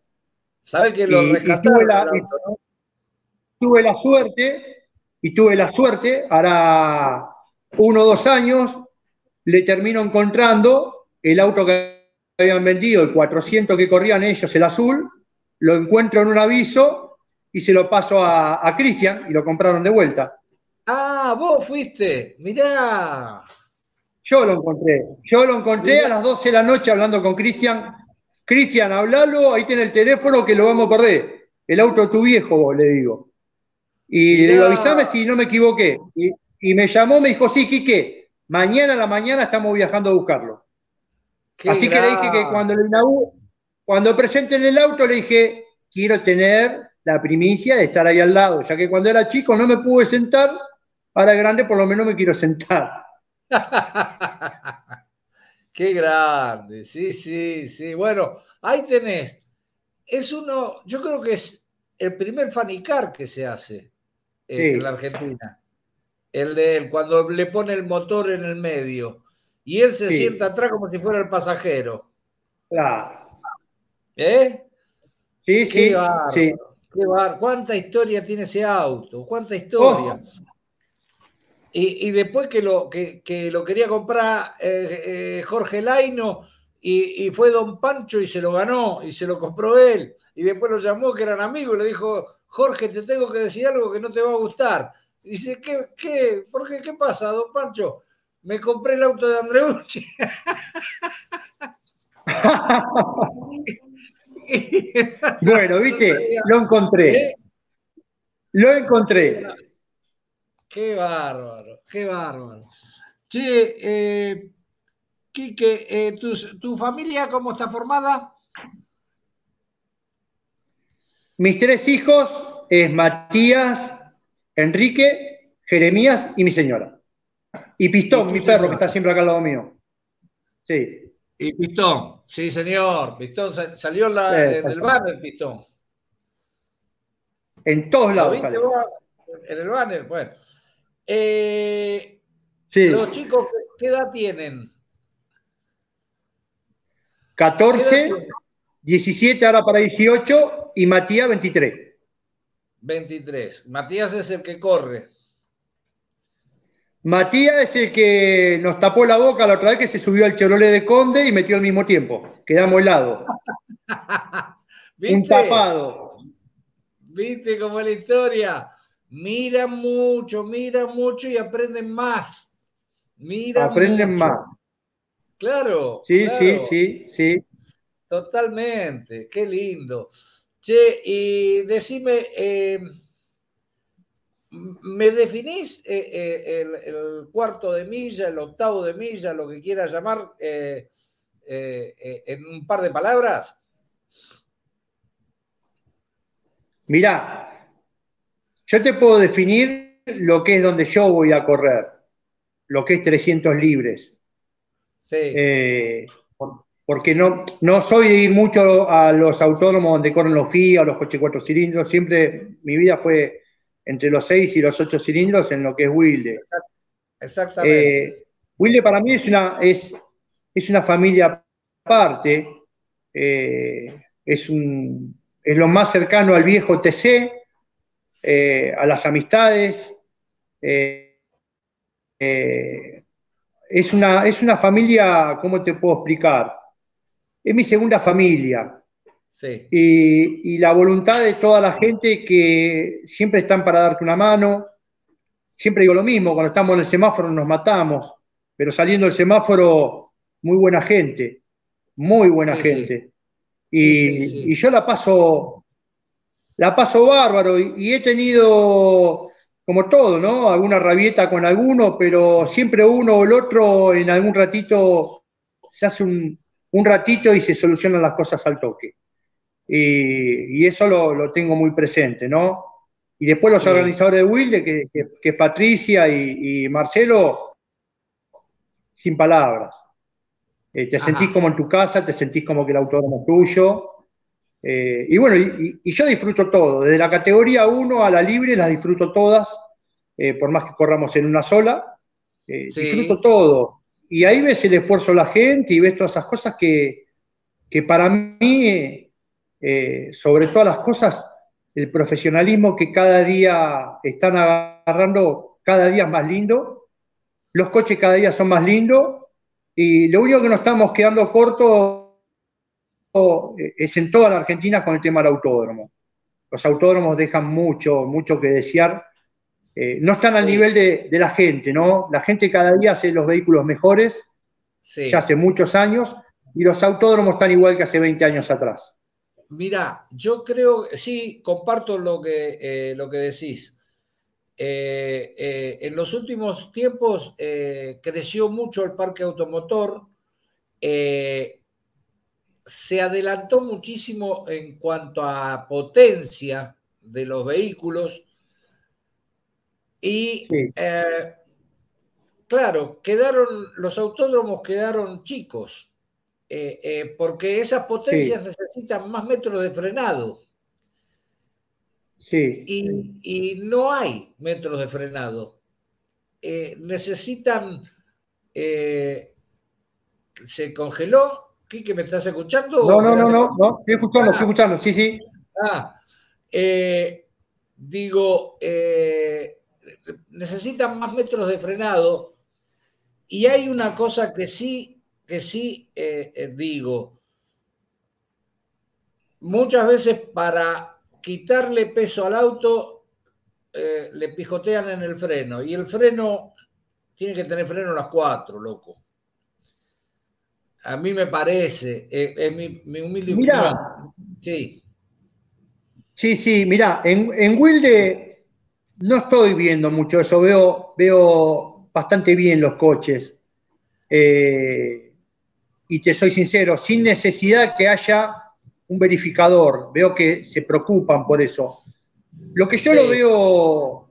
¿Sabe que lo rescataron? tuve, la, suerte, y tuve la suerte, ahora uno o dos años, le termino encontrando el auto que habían vendido, el 400 que corrían ellos, el azul, lo encuentro en un aviso y se lo paso a, Cristian y lo compraron de vuelta. Ah, vos fuiste, mirá. Yo lo encontré, yo lo encontré a las 12 de la noche hablando con Cristian. Cristian, hablalo, ahí tiene el teléfono que lo vamos a perder. El auto de tu viejo, le digo. Y le digo, avísame si no me equivoqué. Y, me llamó, me dijo, sí, Quique, mañana a la mañana estamos viajando a buscarlo. Así que le dije que cuando le cuando presenten el auto, le dije, quiero tener la primicia de estar ahí al lado, ya que cuando era chico no me pude sentar, ahora grande por lo menos me quiero sentar. Qué grande, sí, sí, sí. Bueno, ahí tenés. Es uno, yo creo que es el primer fanicar que se hace en la Argentina. El de cuando le pone el motor en el medio y él se sienta atrás como si fuera el pasajero. Claro. ¿Eh? Sí, sí, sí. ¿Cuánta historia tiene ese auto? ¿Cuánta historia? Oh. Y, después que lo, que, lo quería comprar eh, eh, Jorge Laino y, fue Don Pancho y se lo ganó y se lo compró él. Y después lo llamó que eran amigos y le dijo, Jorge, te tengo que decir algo que no te va a gustar. dice, ¿qué, qué, por qué, qué pasa, Don Pancho? Me compré el auto de Andreucci. bueno, viste, lo encontré. Lo encontré. Qué bárbaro, qué bárbaro. Che, eh, Quique, eh, ¿tu, familia cómo está formada? Mis tres hijos es Matías, Enrique, Jeremías y mi señora. Y Pistón, mi perro, que está siempre acá al lado mío. Sí. Y Pistón, sí, señor. Pistón salió en el banner, Pistón. En todos lados. En el banner, bueno. Eh, sí. Los chicos, ¿qué edad tienen? 14, 17 ahora para 18 y Matías 23. 23. Matías es el que corre. Matías es el que nos tapó la boca la otra vez que se subió al Chevrolet de Conde y metió al mismo tiempo. Quedamos helados. Un tapado. ¿Viste cómo es la historia? Mira mucho, mira mucho y aprenden más. Mira aprenden más. Claro. Sí, sí, sí, sí. Totalmente. Qué lindo. Che, y decime. Eh, ¿Me definís eh, eh, el, cuarto de milla, el octavo de milla, lo que quieras llamar, eh, en un par de palabras? Mirá, yo te puedo definir lo que es donde yo voy a correr, lo que es 300 libres. Sí. Porque no, no soy de ir mucho a los autónomos donde corren los FIA, los coches cuatro cilindros, siempre mi vida fue entre los seis y los ocho cilindros en lo que es Wilde. Exactamente. Eh, Wilde para mí es una, es, es una familia aparte, eh, es, un, es lo más cercano al viejo TC, eh, a las amistades. es, una, es una familia, ¿cómo te puedo explicar? Es mi segunda familia. Sí. Y, y, la voluntad de toda la gente que siempre están para darte una mano. Siempre digo lo mismo, cuando estamos en el semáforo nos matamos, pero saliendo del semáforo, muy buena gente, muy buena gente. Y, y, yo la paso, la paso bárbaro y he tenido como todo, ¿no? Alguna rabieta con alguno, pero siempre uno o el otro en algún ratito se hace un, ratito y se solucionan las cosas al toque. Y, eso lo, tengo muy presente, ¿no? Y después los organizadores de Wilde, que, que, Patricia y, Marcelo, sin palabras. Eh, te sentís como en tu casa, te sentís como que el autódromo es tuyo. Eh, y bueno, y, yo disfruto todo, desde la categoría 1 a la libre las disfruto todas, eh, por más que corramos en una sola, disfruto todo. Y ahí ves el esfuerzo de la gente y ves todas esas cosas que, que para mí, sobre todas las cosas, el profesionalismo que cada día están agarrando, cada día es más lindo, los coches cada día son más lindos, y lo único que nos estamos quedando cortos eh, es en toda la Argentina con el tema del autódromo. Los autódromos dejan mucho, mucho que desear. Eh, no están al nivel de, la gente, ¿no? La gente cada día hace los vehículos mejores, ya hace muchos años, y los autódromos están igual que hace 20 años atrás. Mira, yo creo, sí, comparto lo que, eh, lo que decís. en los últimos tiempos creció mucho el parque automotor se adelantó muchísimo en cuanto a potencia de los vehículos y eh, claro, quedaron, los autódromos quedaron chicos, eh, eh, porque esas potencias necesitan más metros de frenado. Sí. Y, no hay metros de frenado. necesitan, se congeló ¿Qué, me estás escuchando? No, no, no, no, no, estoy escuchando, estoy escuchando, sí, sí. Ah, digo, eh, necesitan más metros de frenado y hay una cosa que sí, que sí eh, digo, muchas veces para quitarle peso al auto le pijotean en el freno y el freno tiene que tener freno a las cuatro, loco. A mí me parece, es, eh, mi, humilde opinión. Sí. Sí, sí, mira, en, en, Wilde no estoy viendo mucho eso, veo, veo bastante bien los coches. Eh, y te soy sincero, sin necesidad que haya un verificador, veo que se preocupan por eso. Lo que yo lo veo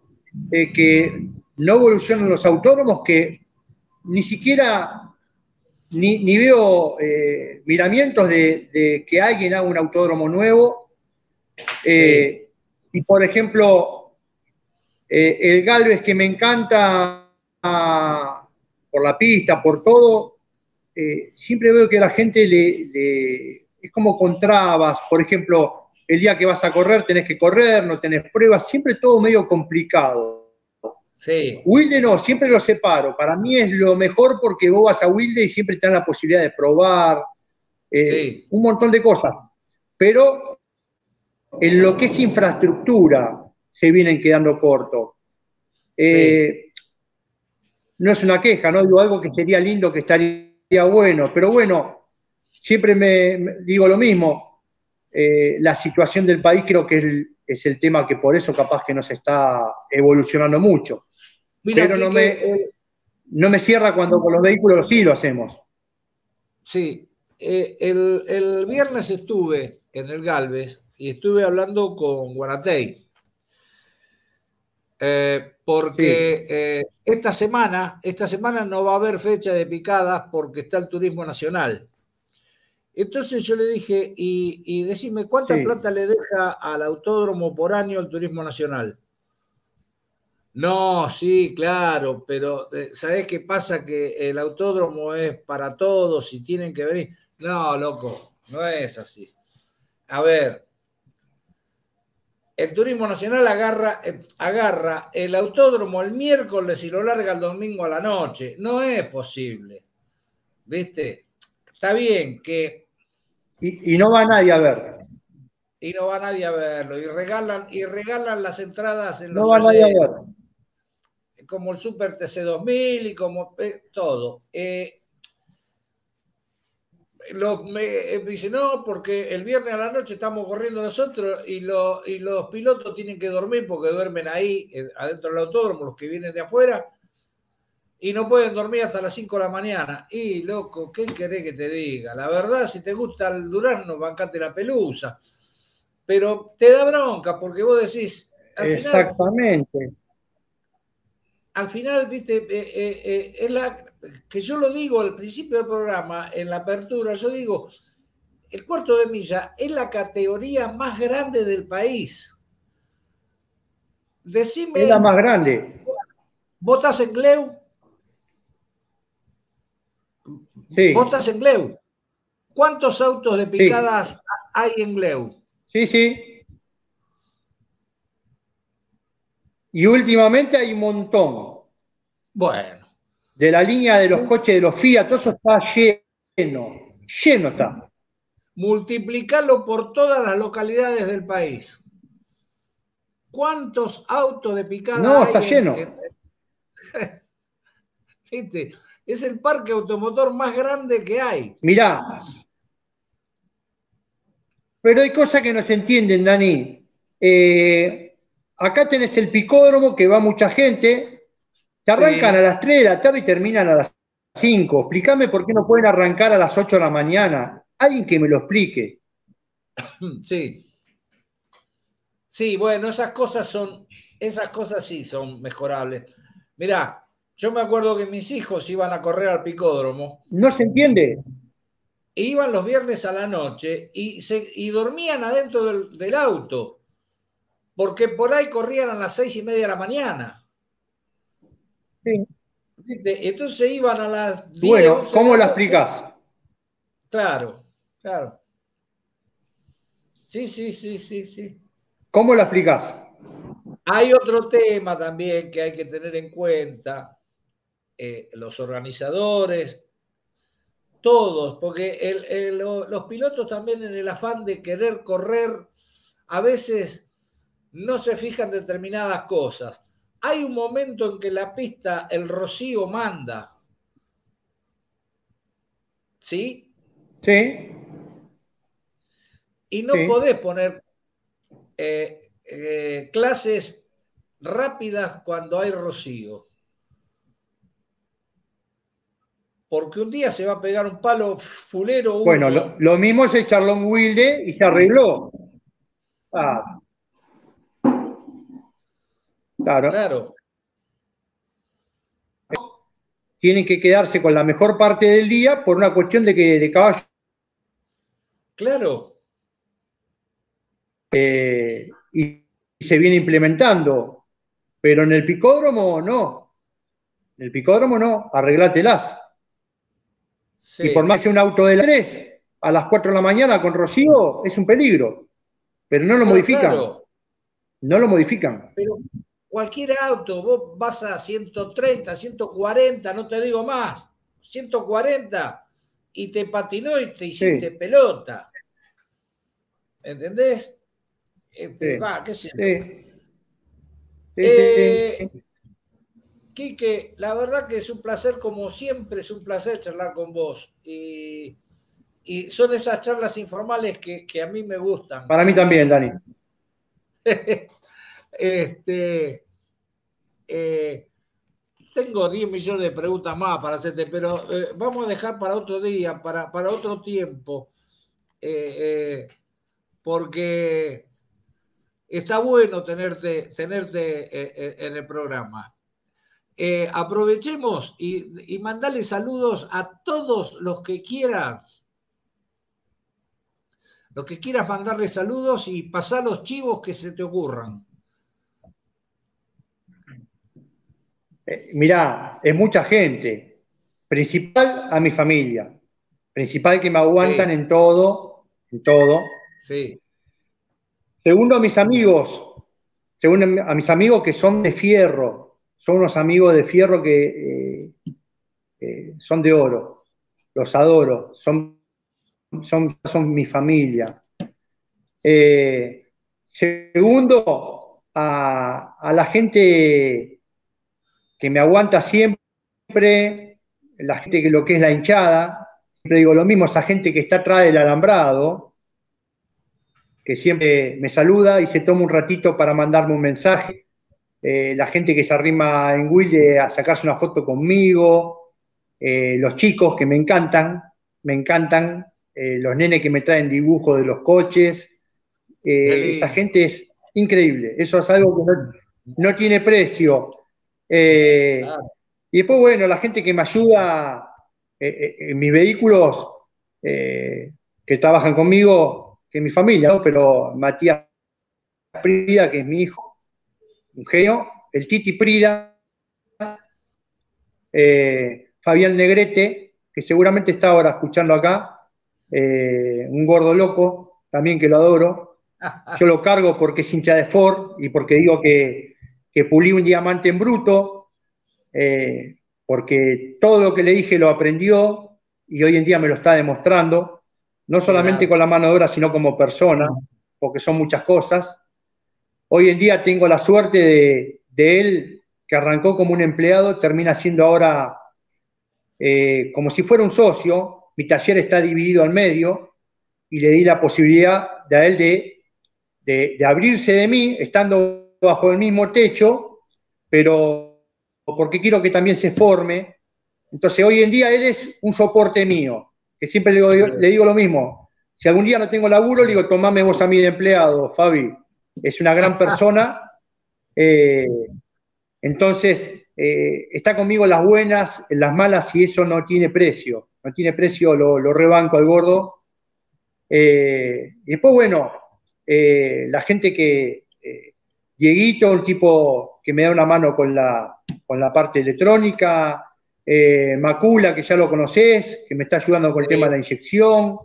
eh, que no evolucionan los autónomos, que ni siquiera ni, veo eh, miramientos de, que alguien haga un autódromo nuevo. Eh, y por ejemplo, eh, el Galvez que me encanta ah, por la pista, por todo, siempre veo que la gente le, es como con trabas. Por ejemplo, el día que vas a correr tenés que correr, no tenés pruebas, siempre todo medio complicado. Sí. Wilde no, siempre lo separo. Para mí es lo mejor porque vos vas a Wilde y siempre te dan la posibilidad de probar eh, un montón de cosas. Pero en lo que es infraestructura se vienen quedando cortos. Eh, no es una queja, no digo algo que sería lindo, que estaría bueno, pero bueno, siempre me, digo lo mismo. Eh, la situación del país creo que es el tema que por eso capaz que no se está evolucionando mucho pero no, me, no me cierra cuando con los vehículos sí lo hacemos. Sí, eh, el, viernes estuve en el Galvez y estuve hablando con Guanatey. Eh, porque eh, esta semana, esta semana no va a haber fecha de picadas porque está el turismo nacional. Entonces yo le dije, y, y decime, ¿cuánta plata le deja al autódromo por año el turismo nacional? No, sí, claro, pero eh, ¿sabés qué pasa? Que el autódromo es para todos y tienen que venir. No, loco, no es así. A ver, el turismo nacional agarra, eh, agarra el autódromo el miércoles y lo larga el domingo a la noche. No es posible. ¿Viste? Está bien que... Y, no va nadie a ver. Y no va nadie a verlo. Y regalan, y regalan las entradas en los No va nadie a verlo. Como el Super TC2000 y como eh, todo. Eh, me, dice, no, porque el viernes a la noche estamos corriendo nosotros y, y los pilotos tienen que dormir porque duermen ahí, adentro del autódromo, los que vienen de afuera, y no pueden dormir hasta las 5 de la mañana. Y, loco, ¿qué querés que te diga? La verdad, si te gusta el Durano, bancate la pelusa. Pero te da bronca porque vos decís... Exactamente. al final, viste, eh, eh, eh, es la, que yo lo digo al principio del programa, en la apertura, yo digo, el cuarto de milla es la categoría más grande del país. Decime. Es la más grande. ¿Votas en Gleu? Sí. ¿Votas en Gleu? ¿Cuántos autos de picadas hay en Gleu? Sí, sí. Y últimamente hay un montón. Bueno de la línea de los coches de los Fiat, todo eso está lleno, lleno está. Multiplicarlo por todas las localidades del país. ¿Cuántos autos de picada no, está lleno. Es el parque automotor más grande que hay. Mirá. Pero hay cosas que no se entienden, Dani. Eh, acá tenés el picódromo que va mucha gente, te arrancan a las 3 de la tarde y terminan a las 5. Explícame por qué no pueden arrancar a las 8 de la mañana. Alguien que me lo explique. Sí. Sí, bueno, esas cosas son, esas cosas sí son mejorables. Mirá, yo me acuerdo que mis hijos iban a correr al picódromo. No se entiende. Iban los viernes a la noche y, se, y dormían adentro del, del auto, porque por ahí corrían a las seis y media de la mañana. Entonces iban a las. bueno, ¿cómo la explicas? Claro, claro. Sí, sí, sí, sí, sí. ¿Cómo la explicas? Hay otro tema también que hay que tener en cuenta. Eh, los organizadores, todos, porque los pilotos también en el afán de querer correr, a veces no se fijan determinadas cosas hay un momento en que la pista, el rocío manda. ¿Sí? Sí. Y no podés poner eh, eh, clases rápidas cuando hay rocío. Porque un día se va a pegar un palo fulero. Bueno, lo, mismo es el Charlón Wilde y se arregló. Ah, Claro. Tienen que quedarse con la mejor parte del día por una cuestión de que de caballo. Claro. Eh, y, se viene implementando. Pero en el picódromo no. En el picódromo no, arreglátelas. Y por más que un auto de las 3 a las 4 de la mañana con Rocío, es un peligro. Pero no lo modifican. No lo modifican. Pero cualquier auto, vos vas a 130, 140, no te digo más, 140 y te patinó y te hiciste pelota. ¿Entendés? Este, va, qué sé eh, Quique, la verdad que es un placer, como siempre, es un placer charlar con vos. Y, son esas charlas informales que, que, a mí me gustan. Para mí también, Dani. Este, eh, tengo 10 millones de preguntas más para hacerte, pero eh, vamos a dejar para otro día, para, para otro tiempo, eh, porque está bueno tenerte, tenerte en el programa. aprovechemos y, y mandale saludos a todos los que quieran los que quieras mandarle saludos y pasar los chivos que se te ocurran. Eh, mirá, es mucha gente. Principal a mi familia. Principal que me aguantan en todo, en todo. Sí. Segundo a mis amigos. Segundo a mis amigos que son de fierro. Son unos amigos de fierro que eh, son de oro. Los adoro. Son, son, son mi familia. Eh, segundo, a, la gente que me aguanta siempre, la gente que lo que es la hinchada, siempre digo lo mismo, esa gente que está atrás del alambrado, que siempre me saluda y se toma un ratito para mandarme un mensaje, eh, la gente que se arrima en Wilde a sacarse una foto conmigo, eh, los chicos que me encantan, me encantan, eh, los nenes que me traen dibujos de los coches, esa gente es increíble, eso es algo que no, tiene precio. Y después, bueno, la gente que me ayuda en mis vehículos, que trabajan conmigo, que es mi familia, pero Matías Prida, que es mi hijo, un genio, el Titi Prida, eh, Fabián Negrete, que seguramente está ahora escuchando acá, eh, un gordo loco, también que lo adoro. Yo lo cargo porque es hincha de Ford y porque digo que, que pulí un diamante en bruto, eh, porque todo lo que le dije lo aprendió y hoy en día me lo está demostrando, no solamente con la mano de obra, sino como persona, porque son muchas cosas. Hoy en día tengo la suerte de, él, que arrancó como un empleado, termina siendo ahora eh, como si fuera un socio. Mi taller está dividido al medio y le di la posibilidad de a él de, abrirse de mí, estando bajo el mismo techo, pero porque quiero que también se forme. Entonces, hoy en día él es un soporte mío, que siempre le digo, le digo lo mismo. Si algún día no tengo laburo, le digo, tomame vos a mí de empleado, Fabi es una gran persona. Eh, entonces, eh, está conmigo en las buenas, en las malas, y eso no tiene precio. No tiene precio, lo, rebanco al gordo. Eh, y después, bueno, la gente que. Dieguito, un tipo que me da una mano con la, con la parte electrónica. Macula, que ya lo conoces, que me está ayudando con el tema de la inyección.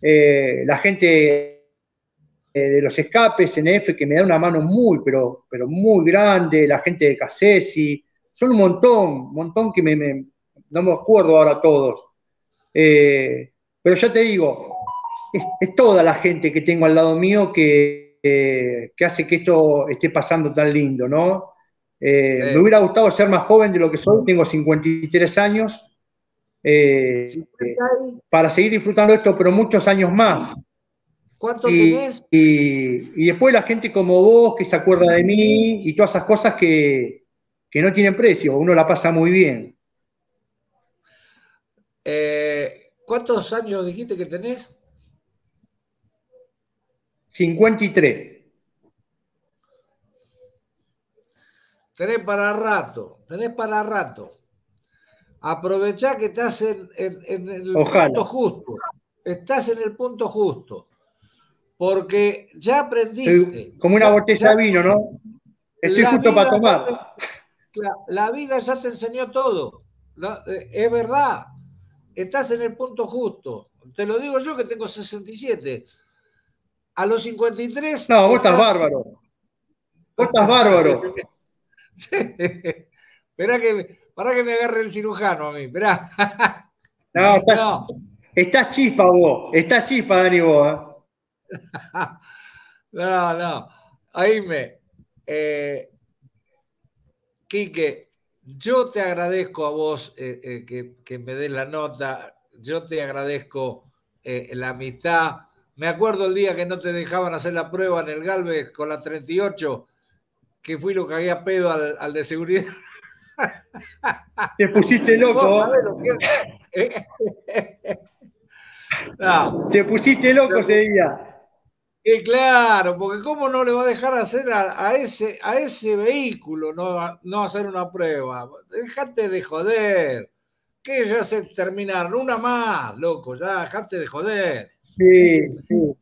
la gente eh, de los escapes NF que me da una mano muy, pero, pero muy grande, la gente de Casesi, son un montón, un montón que me, no me acuerdo ahora todos. Eh, pero ya te digo, es, toda la gente que tengo al lado mío que, que hace que esto esté pasando tan lindo, ¿no? Eh, me hubiera gustado ser más joven de lo que soy, tengo 53 años, para seguir disfrutando esto, pero muchos años más. ¿Cuánto y, tenés? Y, después la gente como vos que se acuerda de mí y todas esas cosas que, no tienen precio, uno la pasa muy bien. Eh, ¿Cuántos años dijiste que tenés? 53. Tenés para rato, tenés para rato. Aprovechá que estás en, el punto justo. Estás en el punto justo porque ya aprendiste. como una botella de vino, ¿no? Estoy justo para tomar. la, vida ya te enseñó todo. Eh, es verdad. Estás en el punto justo. Te lo digo yo que tengo 67. A los 53. No, vos estás bárbaro. Vos estás bárbaro. Esperá que, para que me agarre el cirujano a mí. Esperá. No, estás, no. estás chispa vos. Estás chispa, Dani, vos. ¿eh? no, no. Aime, eh, Quique, yo te agradezco a vos eh, eh, que, me des la nota, yo te agradezco eh, la amistad. Me acuerdo el día que no te dejaban hacer la prueba en el Galvez con la 38, que fui lo que había pedo al, de seguridad. Te pusiste loco. Te pusiste loco ese día claro, porque ¿cómo no le va a dejar hacer a, ese, a ese vehículo no, no hacer una prueba? Dejate de joder. Que ya se terminaron. Una más, loco, ya dejate de joder. Sí.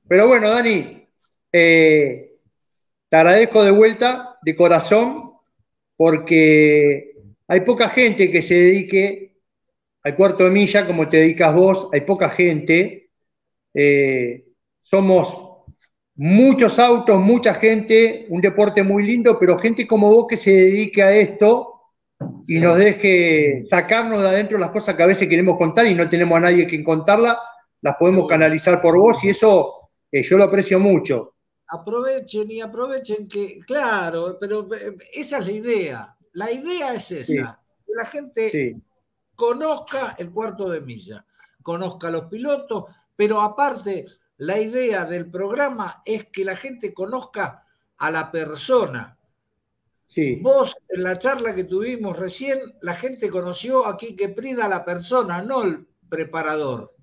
Pero bueno, Dani, eh, te agradezco de vuelta, de corazón, porque hay poca gente que se dedique al cuarto de milla como te dedicas vos, hay poca gente. Eh, somos muchos autos, mucha gente, un deporte muy lindo, pero gente como vos que se dedique a esto y nos deje sacarnos de adentro las cosas que a veces queremos contar y no tenemos a nadie que contarla, las podemos canalizar por vos y eso yo lo aprecio mucho. Aprovechen y aprovechen que, claro, pero eh, esa es la idea. La idea es esa, que la gente conozca el cuarto de milla, conozca a los pilotos, pero aparte, la idea del programa es que la gente conozca a la persona. Sí. Vos, en la charla que tuvimos recién, la gente conoció aquí que Prida la persona, no el preparador.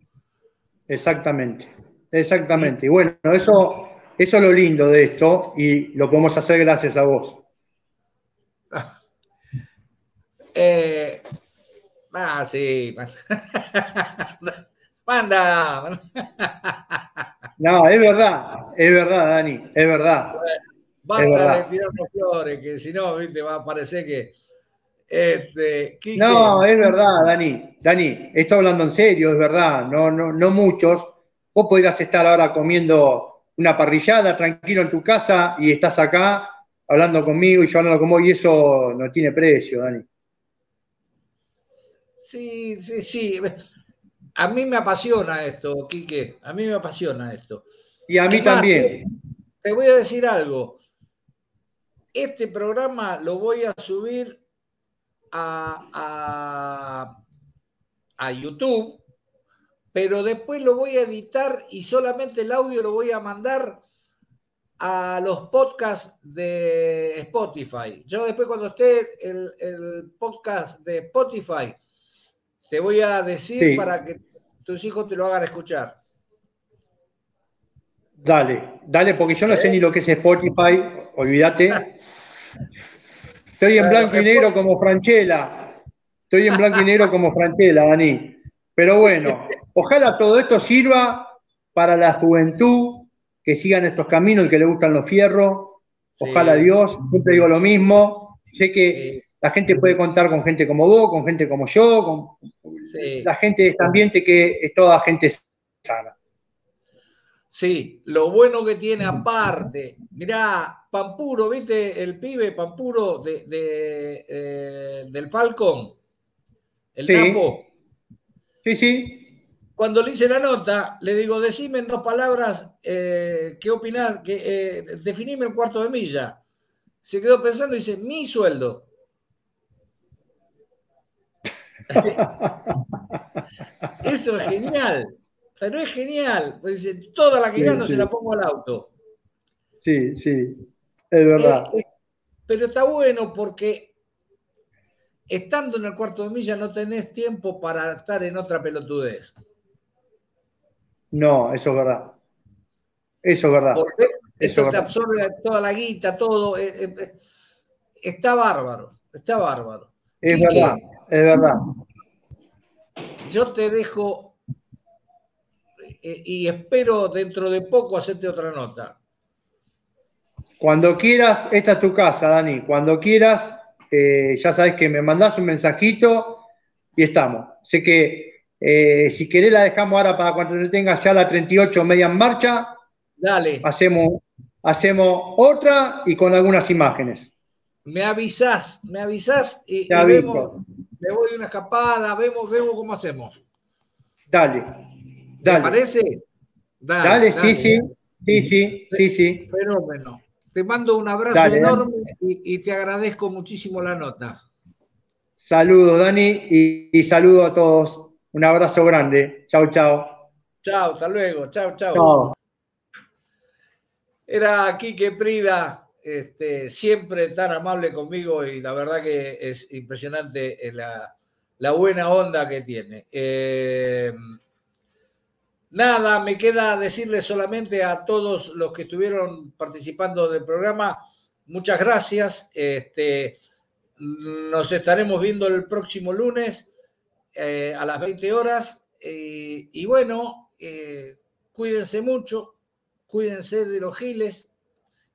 Exactamente, exactamente. Y bueno, eso, eso es lo lindo de esto y lo podemos hacer gracias a vos. Eh, ah, sí. Manda. No, es verdad, es verdad, Dani, es verdad. Basta de tirar los flores, que si no, viste, va a parecer que. Este, No, es verdad, Dani. Dani, estoy hablando en serio, es verdad. No, no, no muchos. Vos podrías estar ahora comiendo una parrillada tranquilo en tu casa y estás acá hablando conmigo y yo hablando con vos y eso no tiene precio, Dani. Sí, sí, sí. A mí me apasiona esto, Quique. A mí me apasiona esto. Y a mí también. Te voy a decir algo. Este programa lo voy a subir a, a, YouTube, pero después lo voy a editar y solamente el audio lo voy a mandar a los podcasts de Spotify. Yo después cuando esté el, el podcast de Spotify, te voy a decir para que tus hijos te lo hagan escuchar. Dale, dale, porque yo no sé ni lo que es Spotify, olvídate. Estoy en blanco y negro como Franchella. Estoy en blanco y negro como Franchella, Dani. Pero bueno, ojalá todo esto sirva para la juventud, que sigan estos caminos y que le gustan los fierros. Ojalá Dios, siempre digo lo mismo. Sé que la gente puede contar con gente como vos, con gente como yo, con la gente de este ambiente que es toda gente sana. Sí, lo bueno que tiene aparte, mirá, Pampuro, ¿viste el pibe Pampuro de, eh, del Falcon? El sí. Sí, sí. Cuando le hice la nota, le digo, decime en dos palabras eh, qué opinás, que, eh, definime el cuarto de milla. Se quedó pensando y dice, mi sueldo. Eso es genial. Pero es genial. Pues dice, toda la que gano se la pongo al auto. Sí, sí. Es verdad. Eh, eh, pero está bueno porque estando en el cuarto de milla no tenés tiempo para estar en otra pelotudez. No, eso es verdad. Eso es verdad. Porque esto te absorbe toda la guita, todo. Eh, está bárbaro, está bárbaro. Es verdad. Es verdad. Yo te dejo y espero dentro de poco hacerte otra nota. Cuando quieras, esta es tu casa, Dani. Cuando quieras, eh, ya sabes que me mandás un mensajito y estamos. Sé que eh, si querés la dejamos ahora para cuando tengas ya la 38 media en marcha. Dale. Hacemos, hacemos otra y con algunas imágenes. Me avisás, me avisás y, y vemos, me voy una escapada, vemos, vemos cómo hacemos. Dale, dale. ¿Te parece? Dale, sí, sí, sí, sí, sí, sí. Fenómeno. Te mando un abrazo enorme y, te agradezco muchísimo la nota. Saludos, Dani, y, saludo a todos. Un abrazo grande. Chao, chao. Chao, hasta luego. Chao, chao. Era Quique Prida este, siempre tan amable conmigo y la verdad que es impresionante eh, la, buena onda que tiene. Eh, nada, me queda decirle solamente a todos los que estuvieron participando del programa, muchas gracias. Este, nos estaremos viendo el próximo lunes eh, a las 20 horas. y bueno, cuídense mucho, cuídense de los giles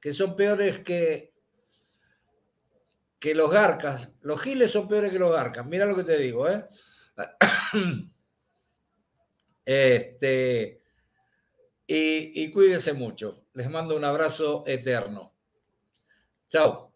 que son peores que, que los garcas. Los giles son peores que los garcas. Mira lo que te digo, ¿eh? Este, y, y cuídense mucho. Les mando un abrazo eterno. Chao.